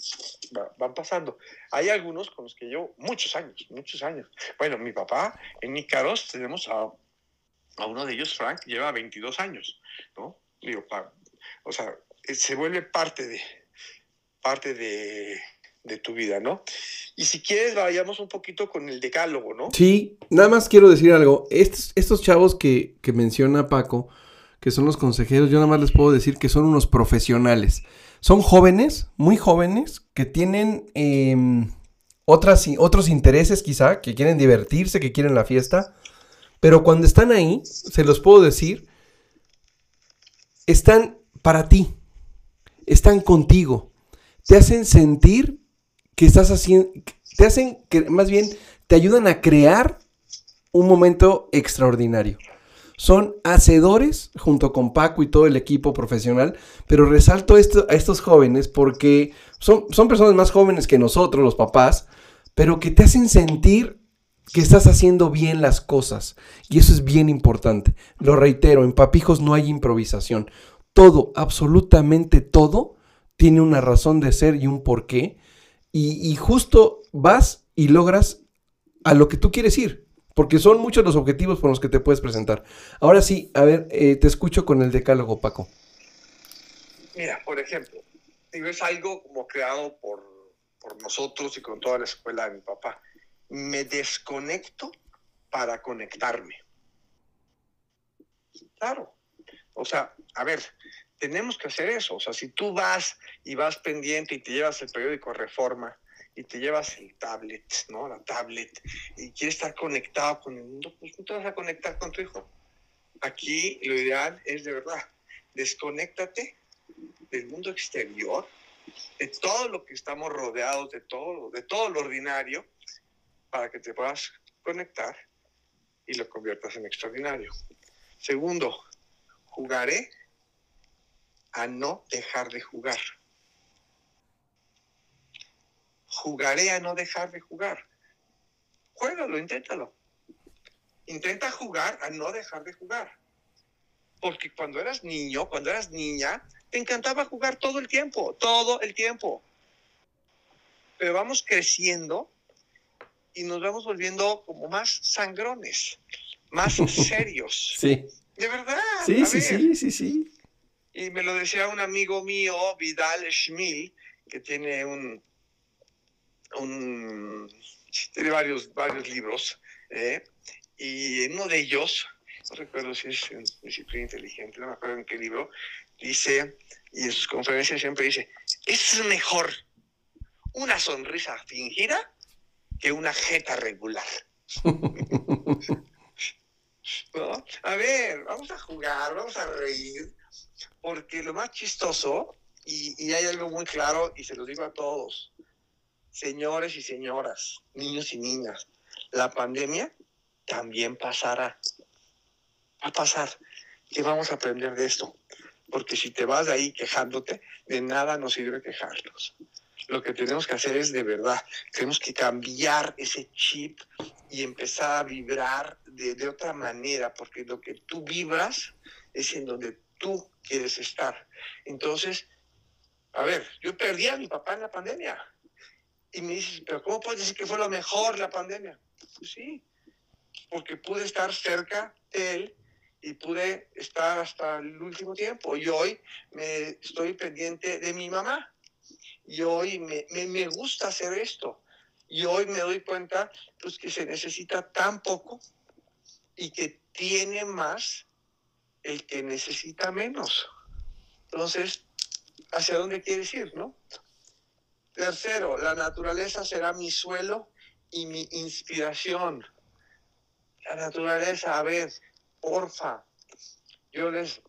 [SPEAKER 2] van pasando. Hay algunos con los que yo, muchos años, muchos años. Bueno, mi papá, en Nicaros tenemos a, a uno de ellos, Frank, lleva 22 años, ¿no? Digo, o sea, se vuelve parte de, parte de, tu vida, ¿no? Y si quieres, vayamos un poquito con el decálogo, ¿no?
[SPEAKER 1] Sí, nada más quiero decir algo. Estos, estos chavos que, menciona Paco, que son los consejeros, yo nada más les puedo decir que son unos profesionales. Son jóvenes, muy jóvenes, que tienen em, otros intereses quizá, que quieren divertirse, que quieren la fiesta. Pero cuando están ahí, se los puedo decir, están para ti, están contigo te hacen sentir que estás haciendo, te hacen que más bien te ayudan a crear un momento extraordinario. Son hacedores junto con Paco y todo el equipo profesional, pero resalto a estos jóvenes porque son, son personas más jóvenes que nosotros, los papás, pero que te hacen sentir que estás haciendo bien las cosas. Y eso es bien importante. Lo reitero, en Papijos no hay improvisación. Todo, absolutamente todo, tiene una razón de ser y un porqué. Y, y justo vas y logras a lo que tú quieres ir. Porque son muchos los objetivos por los que te puedes presentar. Ahora sí, a ver, eh, te escucho con el decálogo, Paco.
[SPEAKER 2] Mira, por ejemplo, es algo como creado por, por nosotros y con toda la escuela de mi papá. Me desconecto para conectarme. Claro. O sea, a ver, tenemos que hacer eso. O sea, si tú vas y vas pendiente y te llevas el periódico Reforma y te llevas el tablet, ¿no? La tablet, y quieres estar conectado con el mundo, pues no te vas a conectar con tu hijo. Aquí lo ideal es de verdad, desconéctate del mundo exterior, de todo lo que estamos rodeados, de todo, de todo lo ordinario, para que te puedas conectar y lo conviertas en extraordinario. Segundo, jugaré a no dejar de jugar. Jugaré a no dejar de jugar. Juégalo, inténtalo. Intenta jugar a no dejar de jugar. Porque cuando eras niño, cuando eras niña, te encantaba jugar todo el tiempo, todo el tiempo. Pero vamos creciendo y nos vamos volviendo como más sangrones, más [LAUGHS] serios.
[SPEAKER 1] Sí.
[SPEAKER 2] De verdad.
[SPEAKER 1] Sí, sí, sí, sí, sí.
[SPEAKER 2] Y me lo decía un amigo mío, Vidal Schmil, que tiene un, un tiene varios, varios libros, ¿eh? y en uno de ellos, no recuerdo si es en disciplina inteligente, no me acuerdo en qué libro, dice, y en sus conferencias siempre dice, es mejor una sonrisa fingida que una jeta regular. [LAUGHS] [LAUGHS] ¿No? A ver, vamos a jugar, vamos a reír, porque lo más chistoso, y, y hay algo muy claro, y se lo digo a todos, señores y señoras, niños y niñas, la pandemia también pasará. Va a pasar. ¿Qué vamos a aprender de esto? Porque si te vas de ahí quejándote, de nada nos sirve quejarnos. Lo que tenemos que hacer es de verdad, tenemos que cambiar ese chip y empezar a vibrar de, de otra manera, porque lo que tú vibras es en donde tú quieres estar. Entonces, a ver, yo perdí a mi papá en la pandemia. Y me dices, pero ¿cómo puedes decir que fue lo mejor la pandemia? Pues sí, porque pude estar cerca de él y pude estar hasta el último tiempo. Y hoy me estoy pendiente de mi mamá. Y hoy me, me, me gusta hacer esto. Y hoy me doy cuenta pues, que se necesita tan poco y que tiene más el que necesita menos. Entonces, ¿hacia dónde quieres ir, no? Tercero, la naturaleza será mi suelo y mi inspiración. La naturaleza, a ver, porfa. Yo les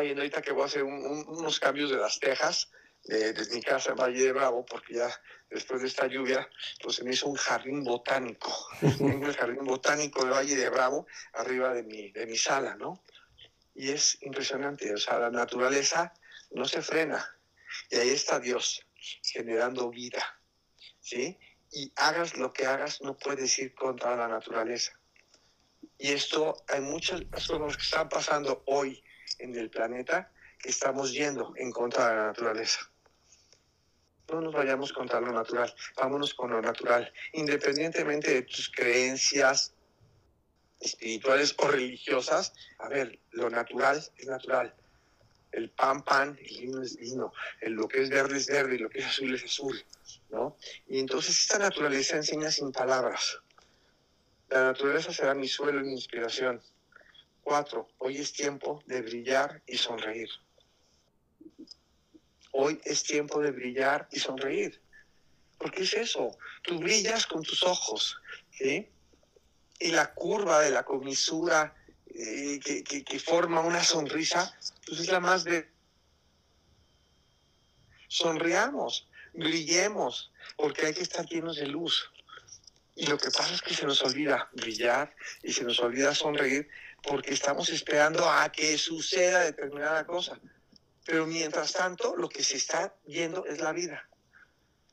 [SPEAKER 2] viendo ahorita que voy a hacer un, un, unos cambios de las tejas de, de, mi casa en Valle de Bravo, porque ya después de esta lluvia, pues se me hizo un jardín botánico. [LAUGHS] Tengo el jardín botánico de Valle de Bravo arriba de mi, de mi sala, ¿no? Y es impresionante, o sea, la naturaleza no se frena. Y ahí está Dios generando vida, ¿sí? Y hagas lo que hagas, no puedes ir contra la naturaleza. Y esto, hay muchas cosas que están pasando hoy en el planeta que estamos yendo en contra de la naturaleza. No nos vayamos contra lo natural, vámonos con lo natural, independientemente de tus creencias espirituales o religiosas. A ver, lo natural es natural el pan, pan, el vino es vino, el, lo que es verde es verde lo que es azul es azul, ¿no? Y entonces esta naturaleza enseña sin palabras. La naturaleza será mi suelo y mi inspiración. Cuatro, hoy es tiempo de brillar y sonreír. Hoy es tiempo de brillar y sonreír. Porque es eso, tú brillas con tus ojos, ¿sí? Y la curva de la comisura eh, que, que, forma una sonrisa, pues es la más de... Sonriamos, brillemos, porque hay que estar llenos de luz. Y lo que pasa es que se nos olvida brillar y se nos olvida sonreír porque estamos esperando a que suceda determinada cosa. Pero mientras tanto, lo que se está yendo es la vida.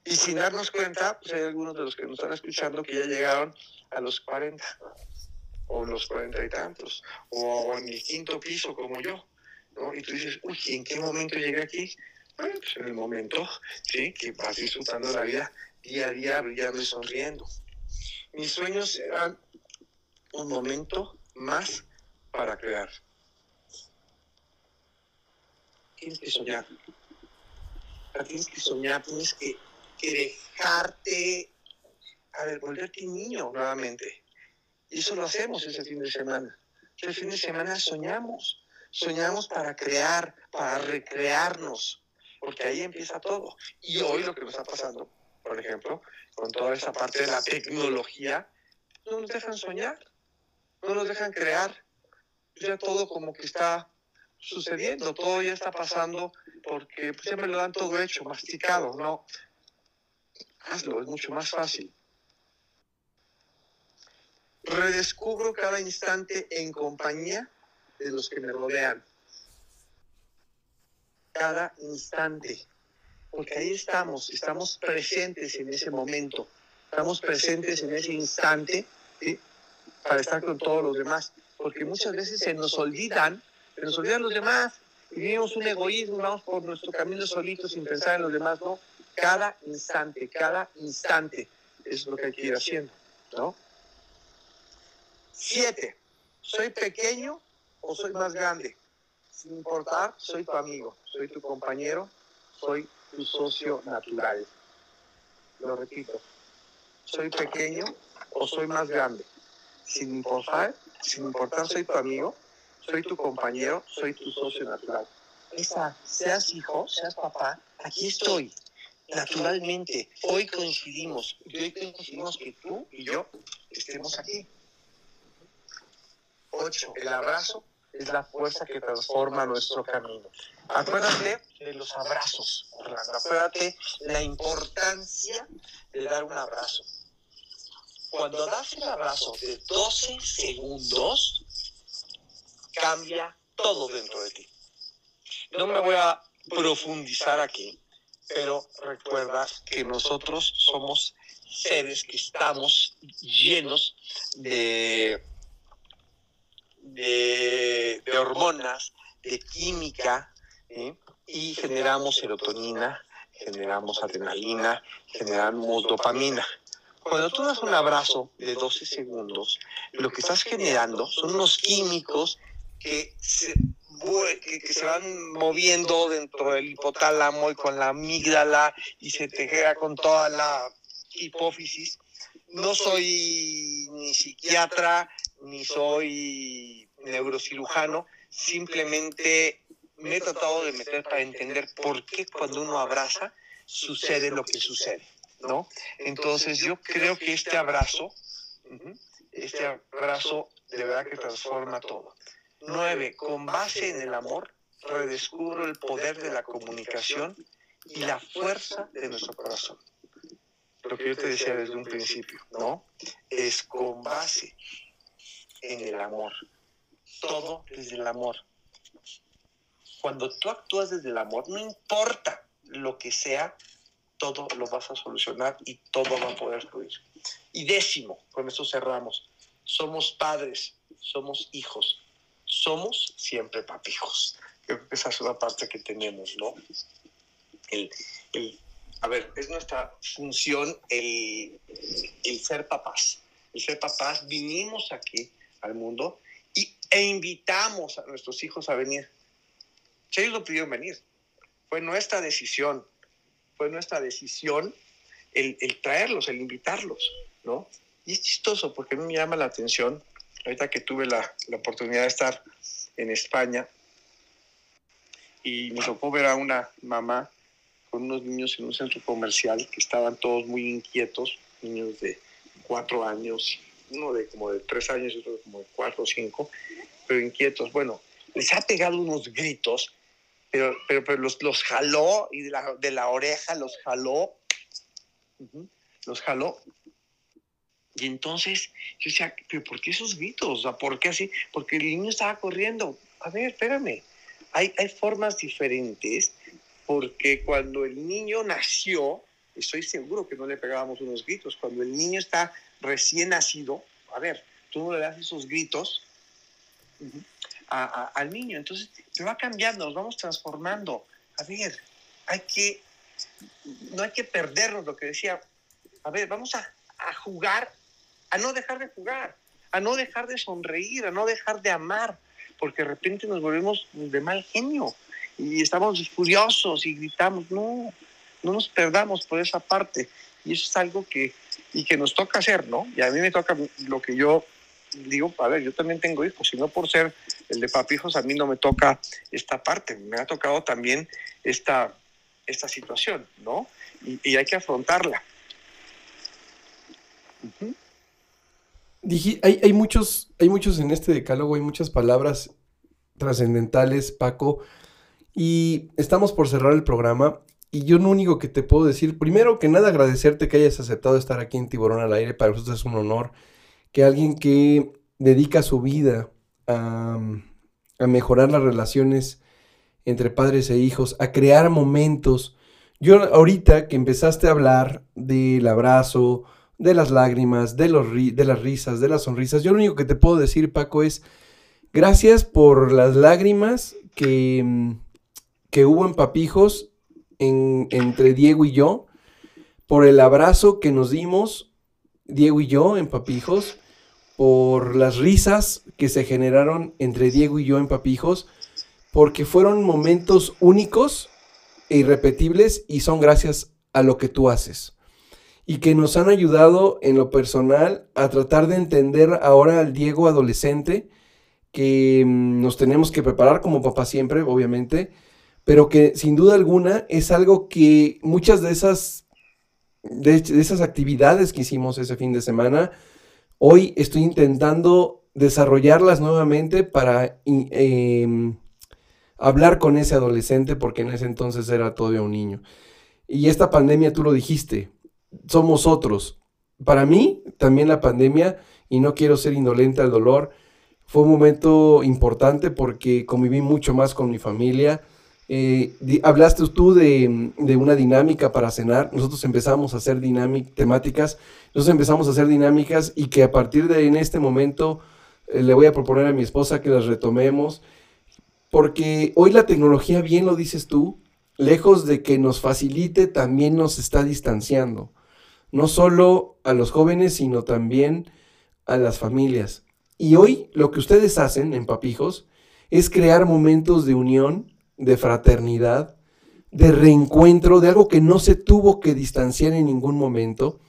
[SPEAKER 2] Y sin darnos cuenta, pues hay algunos de los que nos están escuchando que ya llegaron a los 40 o los cuarenta y tantos, o en el quinto piso como yo, ¿no? Y tú dices, uy, ¿en qué momento llegué aquí? Bueno, pues en el momento, sí, que vas disfrutando la vida día a día, brillando y sonriendo. Mis sueños serán un momento más para crear. Tienes que soñar. Tienes que soñar, tienes que, que dejarte, a ver, volverte niño nuevamente y eso lo hacemos ese fin de semana. El fin de semana soñamos, soñamos para crear, para recrearnos, porque ahí empieza todo. Y hoy lo que nos está pasando, por ejemplo, con toda esa parte de la tecnología, no nos dejan soñar, no nos dejan crear. Ya todo como que está sucediendo, todo ya está pasando porque me lo dan todo hecho, masticado, ¿no? Hazlo, es mucho más fácil. Redescubro cada instante en compañía de los que me rodean. Cada instante. Porque ahí estamos, estamos presentes en ese momento, estamos presentes en ese instante para estar con todos los demás. Porque muchas veces se nos olvidan, se nos olvidan los demás y vivimos un egoísmo, vamos por nuestro camino solito sin pensar en los demás, no. Cada instante, cada instante es lo que hay que ir haciendo, ¿no? Siete, soy pequeño o soy más grande. Sin importar, soy tu amigo, soy tu compañero, soy tu socio natural. Lo repito, soy pequeño o soy más grande. Sin importar, sin importar, soy tu amigo, soy tu compañero, soy tu socio natural. Esa, seas hijo, seas papá, aquí estoy, naturalmente. Hoy coincidimos, hoy coincidimos que tú y yo estemos aquí. El abrazo es la fuerza que transforma nuestro camino. Acuérdate de los abrazos, Orlando. Acuérdate la importancia de dar un abrazo. Cuando das el abrazo de 12 segundos, cambia todo dentro de ti. No me voy a profundizar aquí, pero recuerda que nosotros somos seres que estamos llenos de, de, hormonas, de química, y generamos serotonina, generamos adrenalina, generamos dopamina. Cuando tú das un abrazo de 12 segundos, lo que estás generando son unos químicos que se, van moviendo dentro del hipotálamo y con la amígdala y se te queda con toda la hipófisis. No soy ni psiquiatra, ni soy neurocirujano, simplemente me he tratado de meter para entender por qué cuando uno abraza sucede lo que sucede, ¿no? Entonces yo creo que este abrazo, este abrazo de verdad que transforma todo. Nueve, con base en el amor, redescubro el poder de la comunicación y la fuerza de nuestro corazón. Lo que yo te decía desde un principio, ¿no? Es con base en el amor. Todo desde el amor. Cuando tú actúas desde el amor, no importa lo que sea, todo lo vas a solucionar y todo va a poder fluir. Y décimo, con eso cerramos, somos padres, somos hijos, somos siempre papijos. Creo que esa es una parte que tenemos, ¿no? El, a ver, es nuestra función el, el ser papás. El ser papás, vinimos aquí al mundo y, e invitamos a nuestros hijos a venir. Si ellos lo pidieron venir, fue nuestra decisión, fue nuestra decisión el, el, traerlos, el invitarlos, ¿no? Y es chistoso porque a mí me llama la atención ahorita que tuve la, la oportunidad de estar en España y me tocó ver a una mamá con unos niños en un centro comercial que estaban todos muy inquietos, niños de cuatro años, uno de como de tres años otro de como de cuatro o cinco, pero inquietos. Bueno, les ha pegado unos gritos, pero, pero, pero los, los jaló y de la, de la oreja los jaló, los jaló y entonces yo decía, ¿pero por qué esos gritos? ¿por qué así? Porque el niño estaba corriendo. A ver, espérame. Hay, hay formas diferentes porque cuando el niño nació, estoy seguro que no le pegábamos unos gritos. Cuando el niño está recién nacido, a ver, tú no le das esos gritos al niño. Entonces, se va cambiando, nos vamos transformando. A ver, hay que, no hay que perdernos lo que decía. A ver, vamos a, a jugar a no dejar de jugar, a no dejar de sonreír, a no dejar de amar, porque de repente nos volvemos de mal genio y estamos furiosos y gritamos, no, no nos perdamos por esa parte. Y eso es algo que, y que nos toca hacer, ¿no? Y a mí me toca lo que yo digo, a ver, yo también tengo hijos, y no por ser el de papijos, a mí no me toca esta parte, me ha tocado también esta, esta situación, ¿no? Y, hay que afrontarla.
[SPEAKER 1] hay, hay, muchos, hay muchos en este decálogo, hay muchas palabras trascendentales, Paco, y estamos por cerrar el programa. Y yo lo único que te puedo decir, primero que nada, agradecerte que hayas aceptado estar aquí en Tiburón al Aire. Para nosotros es un honor que alguien que dedica su vida a, mejorar las relaciones entre padres e hijos, a crear momentos. Yo ahorita que empezaste a hablar del abrazo, de las lágrimas, de, los de las risas, de las sonrisas, yo lo único que te puedo decir, Paco, es gracias por las lágrimas que, que hubo en Papijos entre Diego y yo, por el abrazo que nos dimos, Diego y yo, en Papijos, por las risas que se generaron entre Diego y yo en Papijos, porque fueron momentos únicos e irrepetibles y son gracias a lo que tú haces. Y que nos han ayudado en lo personal a tratar de entender ahora al Diego adolescente, que mm, nos tenemos que preparar como papá siempre, obviamente, pero que sin duda alguna es algo que muchas de esas, de, esas actividades que hicimos ese fin de semana, hoy estoy intentando desarrollarlas nuevamente para em, hablar con ese adolescente, porque en ese entonces era todavía un niño. Y esta pandemia, tú lo dijiste, somos otros. Para mí, también la pandemia, y no quiero ser indolente al dolor, fue un momento importante porque conviví mucho más con mi familia, eh, hablaste tú de, una dinámica para cenar. Nosotros empezamos a hacer temáticas. Nosotros empezamos a hacer dinámicas y que a partir de en este momento eh, le voy a proponer a mi esposa que las retomemos. Porque hoy la tecnología, bien lo dices tú, lejos de que nos facilite, también nos está distanciando. No solo a los jóvenes, sino también a las familias. Y hoy lo que ustedes hacen en Papijos es crear momentos de unión de fraternidad, de reencuentro, de algo que no se tuvo que distanciar en ningún momento.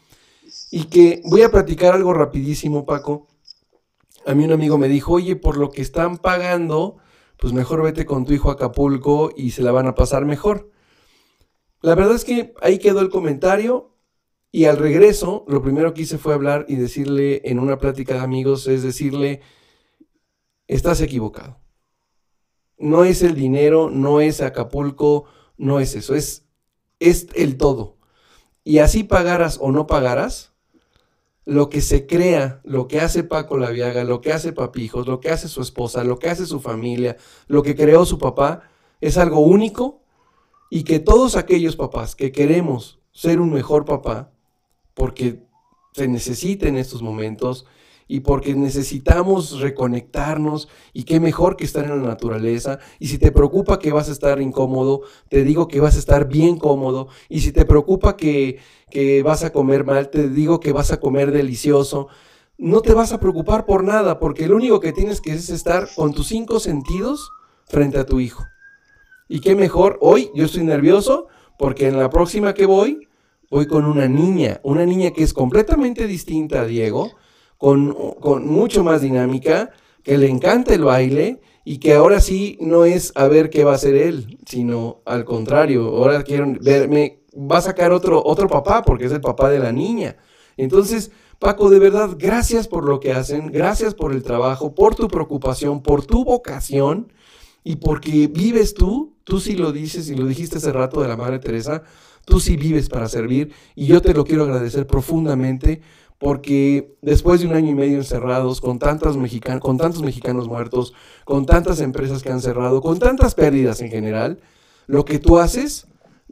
[SPEAKER 1] Y que voy a platicar algo rapidísimo, Paco. A mí un amigo me dijo, oye, por lo que están pagando, pues mejor vete con tu hijo a Acapulco y se la van a pasar mejor. La verdad es que ahí quedó el comentario y al regreso lo primero que hice fue hablar y decirle en una plática de amigos, es decirle, estás equivocado no es el dinero, no es Acapulco, no es eso, es, es el todo. Y así pagaras o no pagaras, lo que se crea, lo que hace Paco Laviaga, lo que hace Papijos, lo que hace su esposa, lo que hace su familia, lo que creó su papá, es algo único y que todos aquellos papás que queremos ser un mejor papá, porque se necesita en estos momentos, y porque necesitamos reconectarnos y qué mejor que estar en la naturaleza. Y si te preocupa que vas a estar incómodo, te digo que vas a estar bien cómodo. Y si te preocupa que, que vas a comer mal, te digo que vas a comer delicioso. No te vas a preocupar por nada, porque lo único que tienes que es estar con tus cinco sentidos frente a tu hijo. Y qué mejor, hoy yo estoy nervioso porque en la próxima que voy, voy con una niña, una niña que es completamente distinta a Diego, con, mucho más dinámica, que le encanta el baile y que ahora sí no es a ver qué va a hacer él, sino al contrario, ahora quiero verme, va a sacar otro, otro papá porque es el papá de la niña. Entonces, Paco, de verdad, gracias por lo que hacen, gracias por el trabajo, por tu preocupación, por tu vocación y porque vives tú, tú sí lo dices y lo dijiste hace rato de la Madre Teresa, tú sí vives para servir y yo te lo quiero agradecer profundamente porque después de un año y medio encerrados, con, tantas con tantos mexicanos muertos, con tantas empresas que han cerrado, con tantas pérdidas en general, lo que tú haces,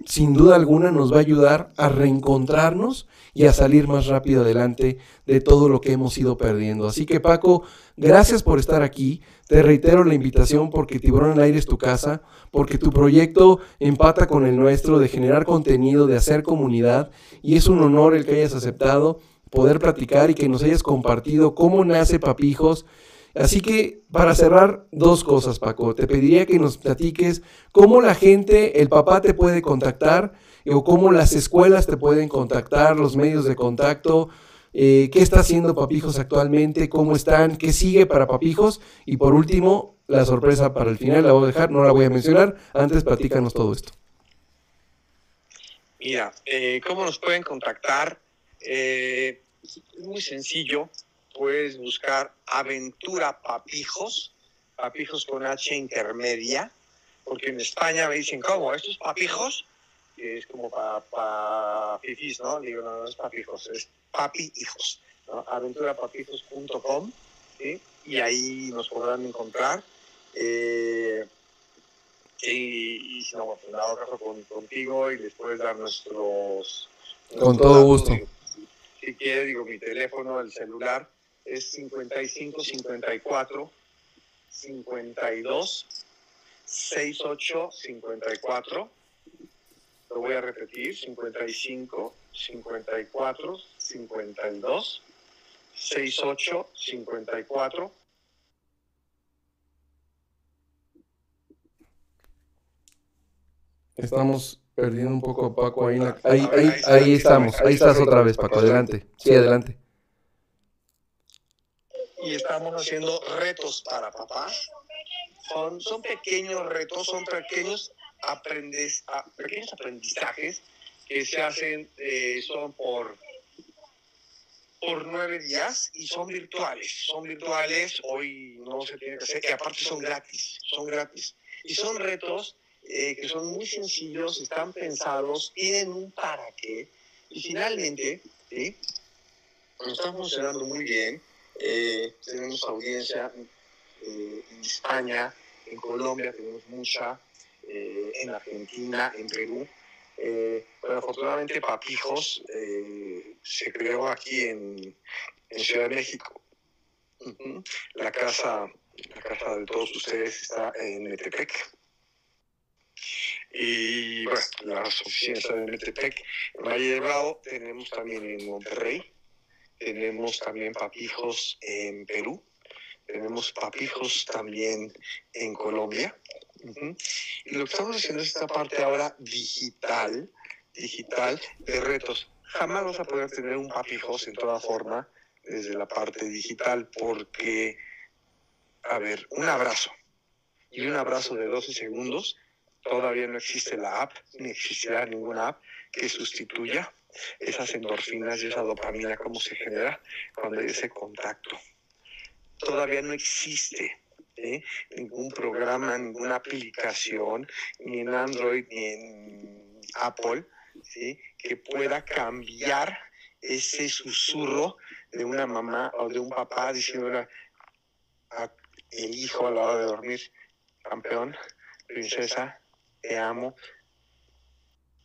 [SPEAKER 1] sin duda alguna, nos va a ayudar a reencontrarnos y a salir más rápido adelante de todo lo que hemos ido perdiendo. Así que Paco, gracias por estar aquí. Te reitero la invitación porque Tiburón al Aire es tu casa, porque tu proyecto empata con el nuestro de generar contenido, de hacer comunidad y es un honor el que hayas aceptado poder platicar y que nos hayas compartido cómo nace Papijos. Así que para cerrar, dos cosas, Paco. Te pediría que nos platiques cómo la gente, el papá te puede contactar o cómo las escuelas te pueden contactar, los medios de contacto. eh, qué está haciendo Papijos actualmente, cómo están, qué sigue para Papijos y por último, la sorpresa para el final la voy a dejar, no la voy a mencionar, antes platícanos todo esto.
[SPEAKER 2] Mira, eh, ¿cómo nos pueden contactar? Eh, es muy sencillo, puedes buscar Aventura Papijos, Papijos con H intermedia, porque en España me dicen, ¿cómo? ¿Estos papijos? es como para pa, pifis, ¿no? Digo, no, no es papijos, es papi hijos, ¿no? aventurapapijos.com, ¿sí? Y ahí nos podrán encontrar. Eh, y, si no, pues nada, con, contigo y les puedes dar nuestros...
[SPEAKER 1] Con todo gusto.
[SPEAKER 2] Si, quieres, digo, mi teléfono, el celular, es 55 54 52 68 54 lo voy a repetir, 55, 54, 52, 68, 54.
[SPEAKER 1] Estamos perdiendo un poco a Paco ahí, ahí, ahí, ahí, estamos, ahí estás otra vez, Paco, adelante. Sí, adelante.
[SPEAKER 2] Y estamos haciendo retos para papá. Son, son pequeños retos, son pequeños aprendes, a, pequeños aprendizajes que se hacen, eh, son por, por nueve días y son virtuales. Son virtuales, hoy no se tiene que hacer, y aparte son gratis, son gratis. Y son retos eh, que son muy sencillos, están pensados, tienen un para qué. Y finalmente, ¿sí? están funcionando muy bien. Eh, tenemos audiencia en España, en Colombia tenemos mucha, eh, en Argentina, en Perú. Eh, pero afortunadamente Papijos eh, se creó aquí en, en Ciudad de México. La casa, la casa de todos ustedes está en Metepec. Y bueno, las oficinas están en Metepec. En Valle de Bravo tenemos también en Monterrey. Tenemos también papijos en Perú. Tenemos papijos también en Colombia. Y lo que estamos haciendo es esta parte ahora digital, digital de retos. Jamás vas a poder tener un papijos en toda forma desde la parte digital porque, a ver, un abrazo y un abrazo de 12 segundos, todavía no existe la app, ni existirá ninguna app que sustituya esas endorfinas y esa dopamina, cómo se genera cuando hay ese contacto. Todavía no existe ningún programa, ninguna aplicación, ni en Android ni en Apple, que pueda cambiar ese susurro de una mamá o de un papá diciéndole a el hijo a la hora de dormir, campeón, princesa, te amo,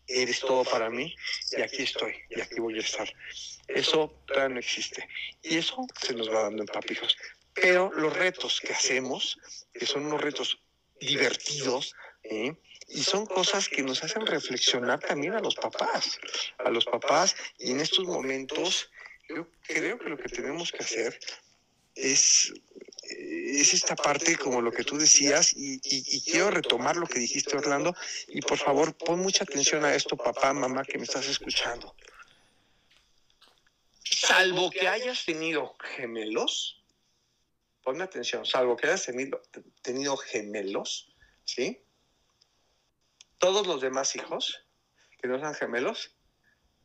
[SPEAKER 2] eres todo para mí y aquí estoy y aquí voy a estar. Eso todavía no existe. Y eso se nos va dando en papijos pero los retos que hacemos, que son unos retos divertidos, ¿eh? y son cosas que nos hacen reflexionar también a los papás, a los papás, y en estos momentos yo creo que lo que tenemos que hacer es, es esta parte como lo que tú decías, y, quiero retomar lo que dijiste Orlando, y por favor pon mucha atención a esto, papá, mamá, que me estás escuchando. Salvo que hayas tenido gemelos, ponme atención, salvo que hayas tenido, gemelos, ¿sí? Todos los demás hijos que no sean gemelos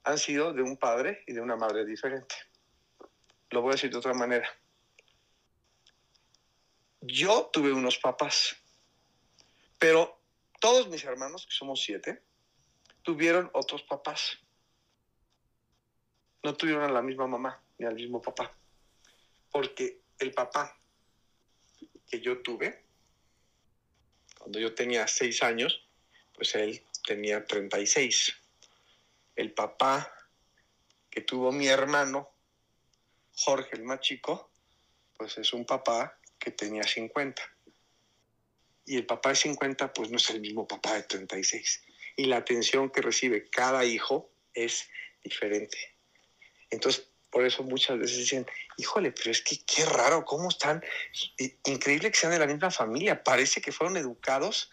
[SPEAKER 2] han sido de un padre y de una madre diferente. Lo voy a decir de otra manera. Yo tuve unos papás, pero todos mis hermanos, que somos siete, tuvieron otros papás. No tuvieron a la misma mamá ni al mismo papá. Porque el papá que yo tuve, cuando yo tenía seis años, pues él tenía 36. El papá que tuvo mi hermano, Jorge el más chico, pues es un papá tenía 50. Y el papá de 50, pues no es el mismo papá de 36. Y la atención que recibe cada hijo es diferente. Entonces, por eso muchas veces dicen, híjole, pero es que qué raro, cómo están, increíble que sean de la misma familia, parece que fueron educados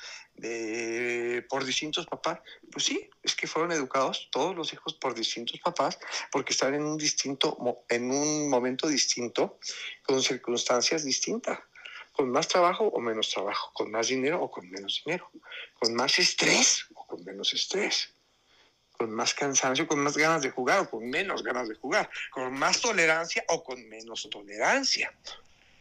[SPEAKER 2] por distintos papás. Pues sí, es que fueron educados todos los hijos por distintos papás porque están en un distinto, en un momento distinto, con circunstancias distintas, con más trabajo o menos trabajo, con más dinero o con menos dinero, con más estrés o con menos estrés con más cansancio, con más ganas de jugar o con menos ganas de jugar, con más tolerancia o con menos tolerancia.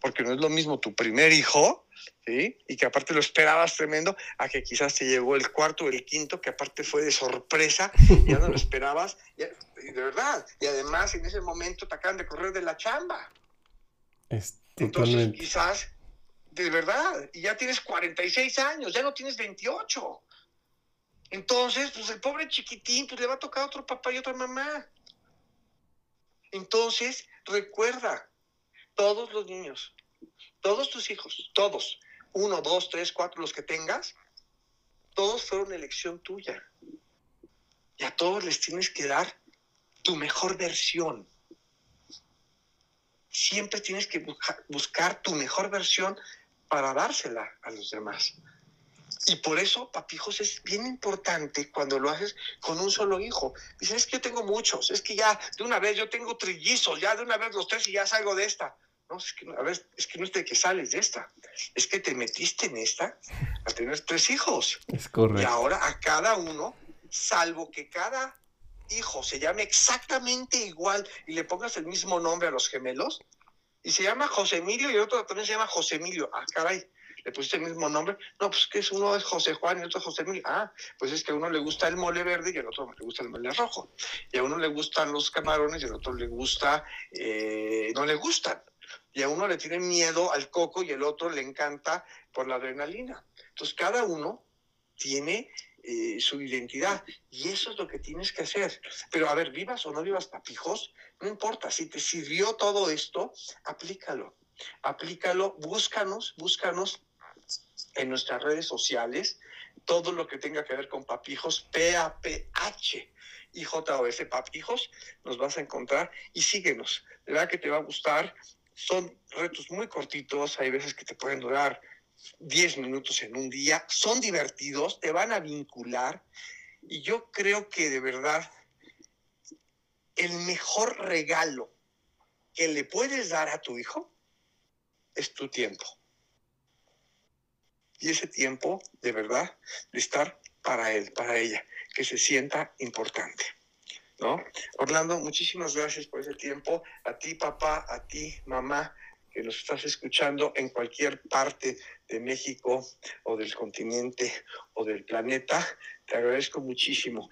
[SPEAKER 2] Porque no es lo mismo tu primer hijo, ¿sí? Y que aparte lo esperabas tremendo, a que quizás te llegó el cuarto o el quinto, que aparte fue de sorpresa, ya no lo esperabas, de verdad. Y además en ese momento te acaban de correr de la chamba. Entonces quizás, de verdad, y ya tienes 46 años, ya no tienes 28. Entonces, pues el pobre chiquitín, pues le va a tocar a otro papá y otra mamá. Entonces, recuerda, todos los niños, todos tus hijos, todos, uno, dos, tres, cuatro, los que tengas, todos fueron elección tuya. Y a todos les tienes que dar tu mejor versión. Siempre tienes que buscar tu mejor versión para dársela a los demás. Y por eso, papijos, es bien importante cuando lo haces con un solo hijo. Dices, es que yo tengo muchos, es que ya de una vez yo tengo trillizos, ya de una vez los tres y ya salgo de esta. No, es que, a ver, es que no es de que sales de esta, es que te metiste en esta a tener tres hijos.
[SPEAKER 1] Es correcto.
[SPEAKER 2] Y ahora a cada uno, salvo que cada hijo se llame exactamente igual y le pongas el mismo nombre a los gemelos, y se llama José Emilio y el otro también se llama José Emilio. Ah, caray le pusiste el mismo nombre. No, pues que es uno es José Juan y otro José Emilio. Ah, pues es que a uno le gusta el mole verde y al otro le gusta el mole rojo. Y a uno le gustan los camarones y al otro le gusta, eh, no le gustan. Y a uno le tiene miedo al coco y el otro le encanta por la adrenalina. Entonces cada uno tiene eh, su identidad. Y eso es lo que tienes que hacer. Pero a ver, vivas o no vivas papijos, no importa. Si te sirvió todo esto, aplícalo. Aplícalo, búscanos, búscanos en nuestras redes sociales todo lo que tenga que ver con papijos, P-A-P-H y J-O-F, papijos, nos vas a encontrar y síguenos. De verdad que te va a gustar. Son retos muy cortitos, hay veces que te pueden durar 10 minutos en un día, son divertidos, te van a vincular y yo creo que de verdad el mejor regalo que le puedes dar a tu hijo es tu tiempo y ese tiempo de verdad de estar para él, para ella, que se sienta importante. ¿No? Orlando, muchísimas gracias por ese tiempo. A ti, papá, a ti, mamá, que nos estás escuchando en cualquier parte de México o del continente o del planeta, te agradezco muchísimo.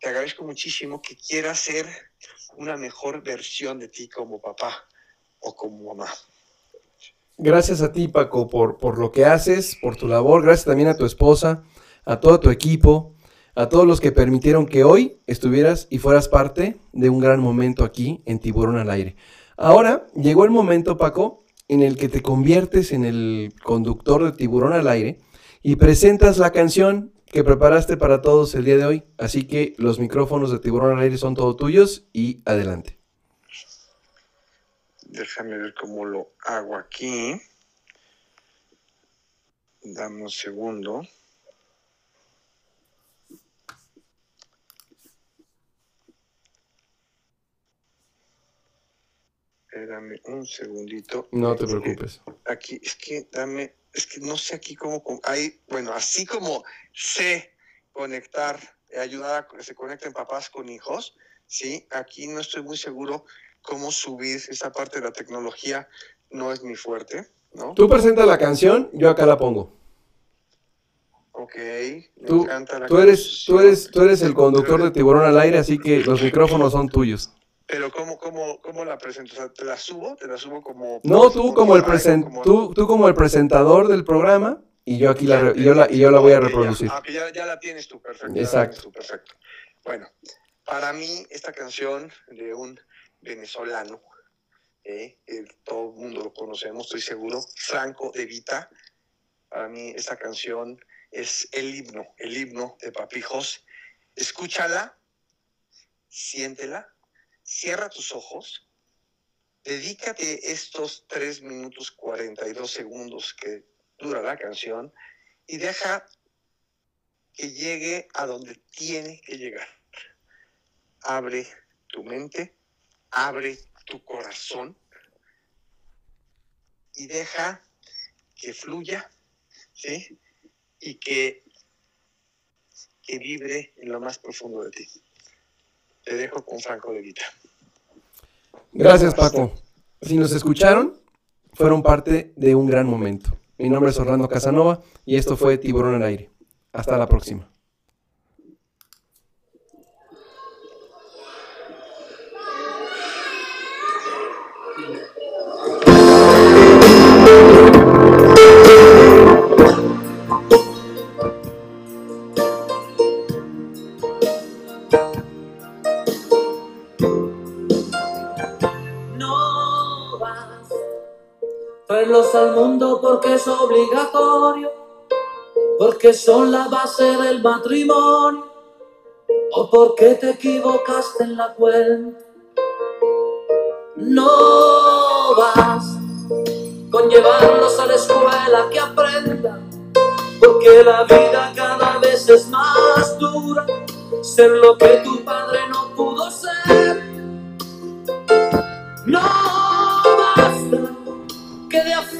[SPEAKER 2] Te agradezco muchísimo que quieras ser una mejor versión de ti como papá o como mamá.
[SPEAKER 1] Gracias a ti, Paco, por, por lo que haces, por tu labor. Gracias también a tu esposa, a todo tu equipo, a todos los que permitieron que hoy estuvieras y fueras parte de un gran momento aquí en Tiburón al Aire. Ahora llegó el momento, Paco, en el que te conviertes en el conductor de Tiburón al Aire y presentas la canción que preparaste para todos el día de hoy. Así que los micrófonos de Tiburón al Aire son todos tuyos y adelante.
[SPEAKER 2] Déjame ver cómo lo hago aquí. Dame un segundo. Espérame un segundito.
[SPEAKER 1] No te preocupes.
[SPEAKER 2] Aquí, es que dame, es que no sé aquí cómo, hay, bueno, así como sé conectar, ayudar a que se conecten papás con hijos, sí, aquí no estoy muy seguro cómo subir esa parte de la tecnología no es mi fuerte, ¿no?
[SPEAKER 1] Tú presentas la canción, yo acá la pongo.
[SPEAKER 2] Ok,
[SPEAKER 1] me tú, encanta la tú eres, tú eres, tú eres el conductor de Tiburón al aire, así que los micrófonos son tuyos.
[SPEAKER 2] Pero ¿cómo, cómo, cómo la? O sea, ¿te la subo? ¿Te la subo como...?
[SPEAKER 1] No, tú como, el tú, tú como el presentador del programa y yo aquí la, y yo la, y yo la voy a reproducir.
[SPEAKER 2] Ah, ya, ya, la tienes tú, perfecto.
[SPEAKER 1] Exacto.
[SPEAKER 2] perfecto. Bueno, para mí esta canción de un venezolano, eh, todo el mundo lo conocemos, estoy seguro, Franco de Vita. Para mí esta canción es el himno, el himno de Papijos. Escúchala, siéntela, cierra tus ojos, dedícate estos 3 minutos 42 segundos que dura la canción y deja que llegue a donde tiene que llegar. Abre tu mente, abre tu corazón y deja que fluya, ¿sí? Y que, que vibre en lo más profundo de ti. Te dejo con Franco de Vita.
[SPEAKER 1] Gracias, Paco. Si nos escucharon, fueron parte de un gran momento. Mi nombre es Orlando Casanova y esto fue Tiburón al Aire. Hasta la próxima.
[SPEAKER 3] Porque es obligatorio, porque son la base del matrimonio, o porque te equivocaste en la cuenta. No vas con llevarlos a la escuela que aprendan, porque la vida cada vez es más dura, ser lo que tu padre no pudo ser. No basta que de afecto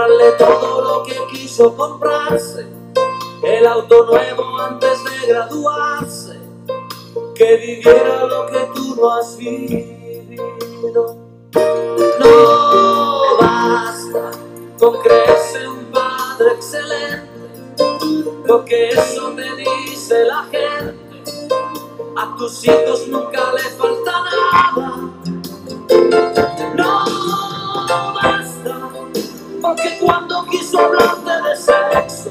[SPEAKER 3] Comprarle todo lo que quiso comprarse, el auto nuevo antes de graduarse, que viviera lo que tú no has vivido. No basta con creerse un padre excelente, lo que eso te dice la gente, a tus hijos nunca le falta nada. Cuando quiso hablarte de sexo,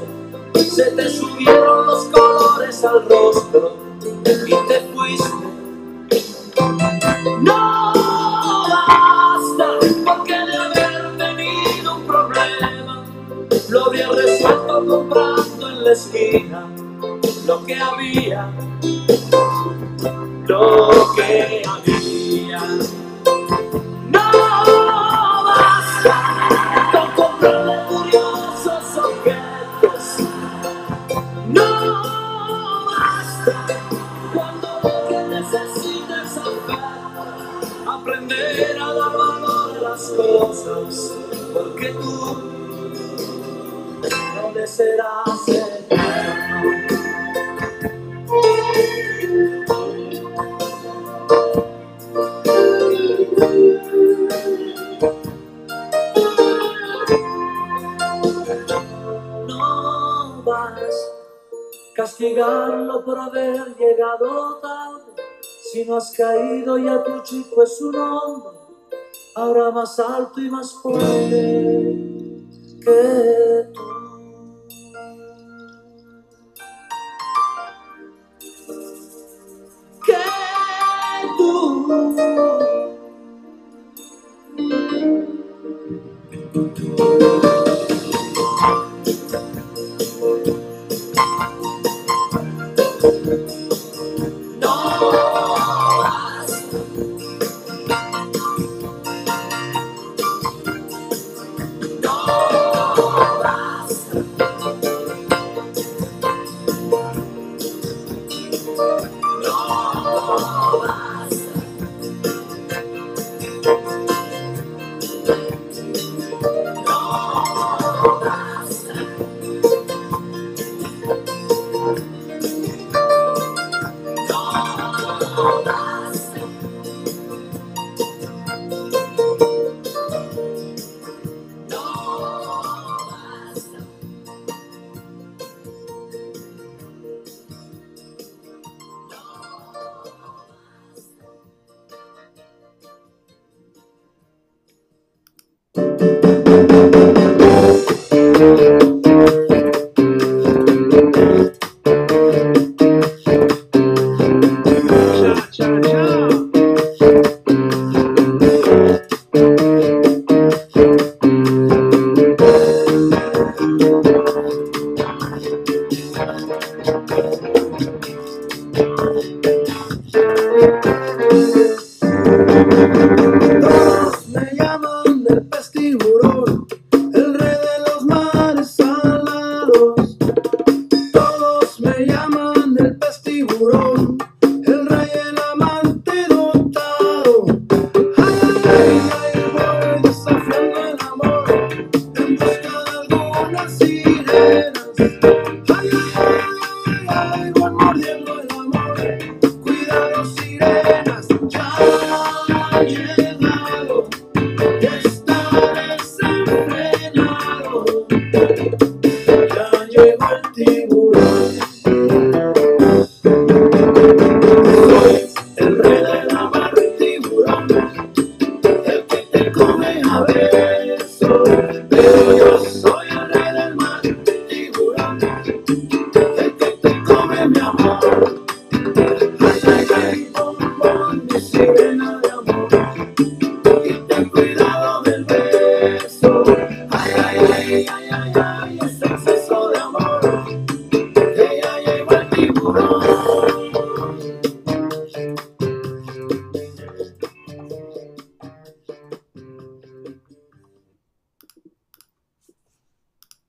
[SPEAKER 3] se te subieron los colores al rostro y te fuiste. Tu chico es un hombre, ahora más alto y más fuerte que tú. Que tú.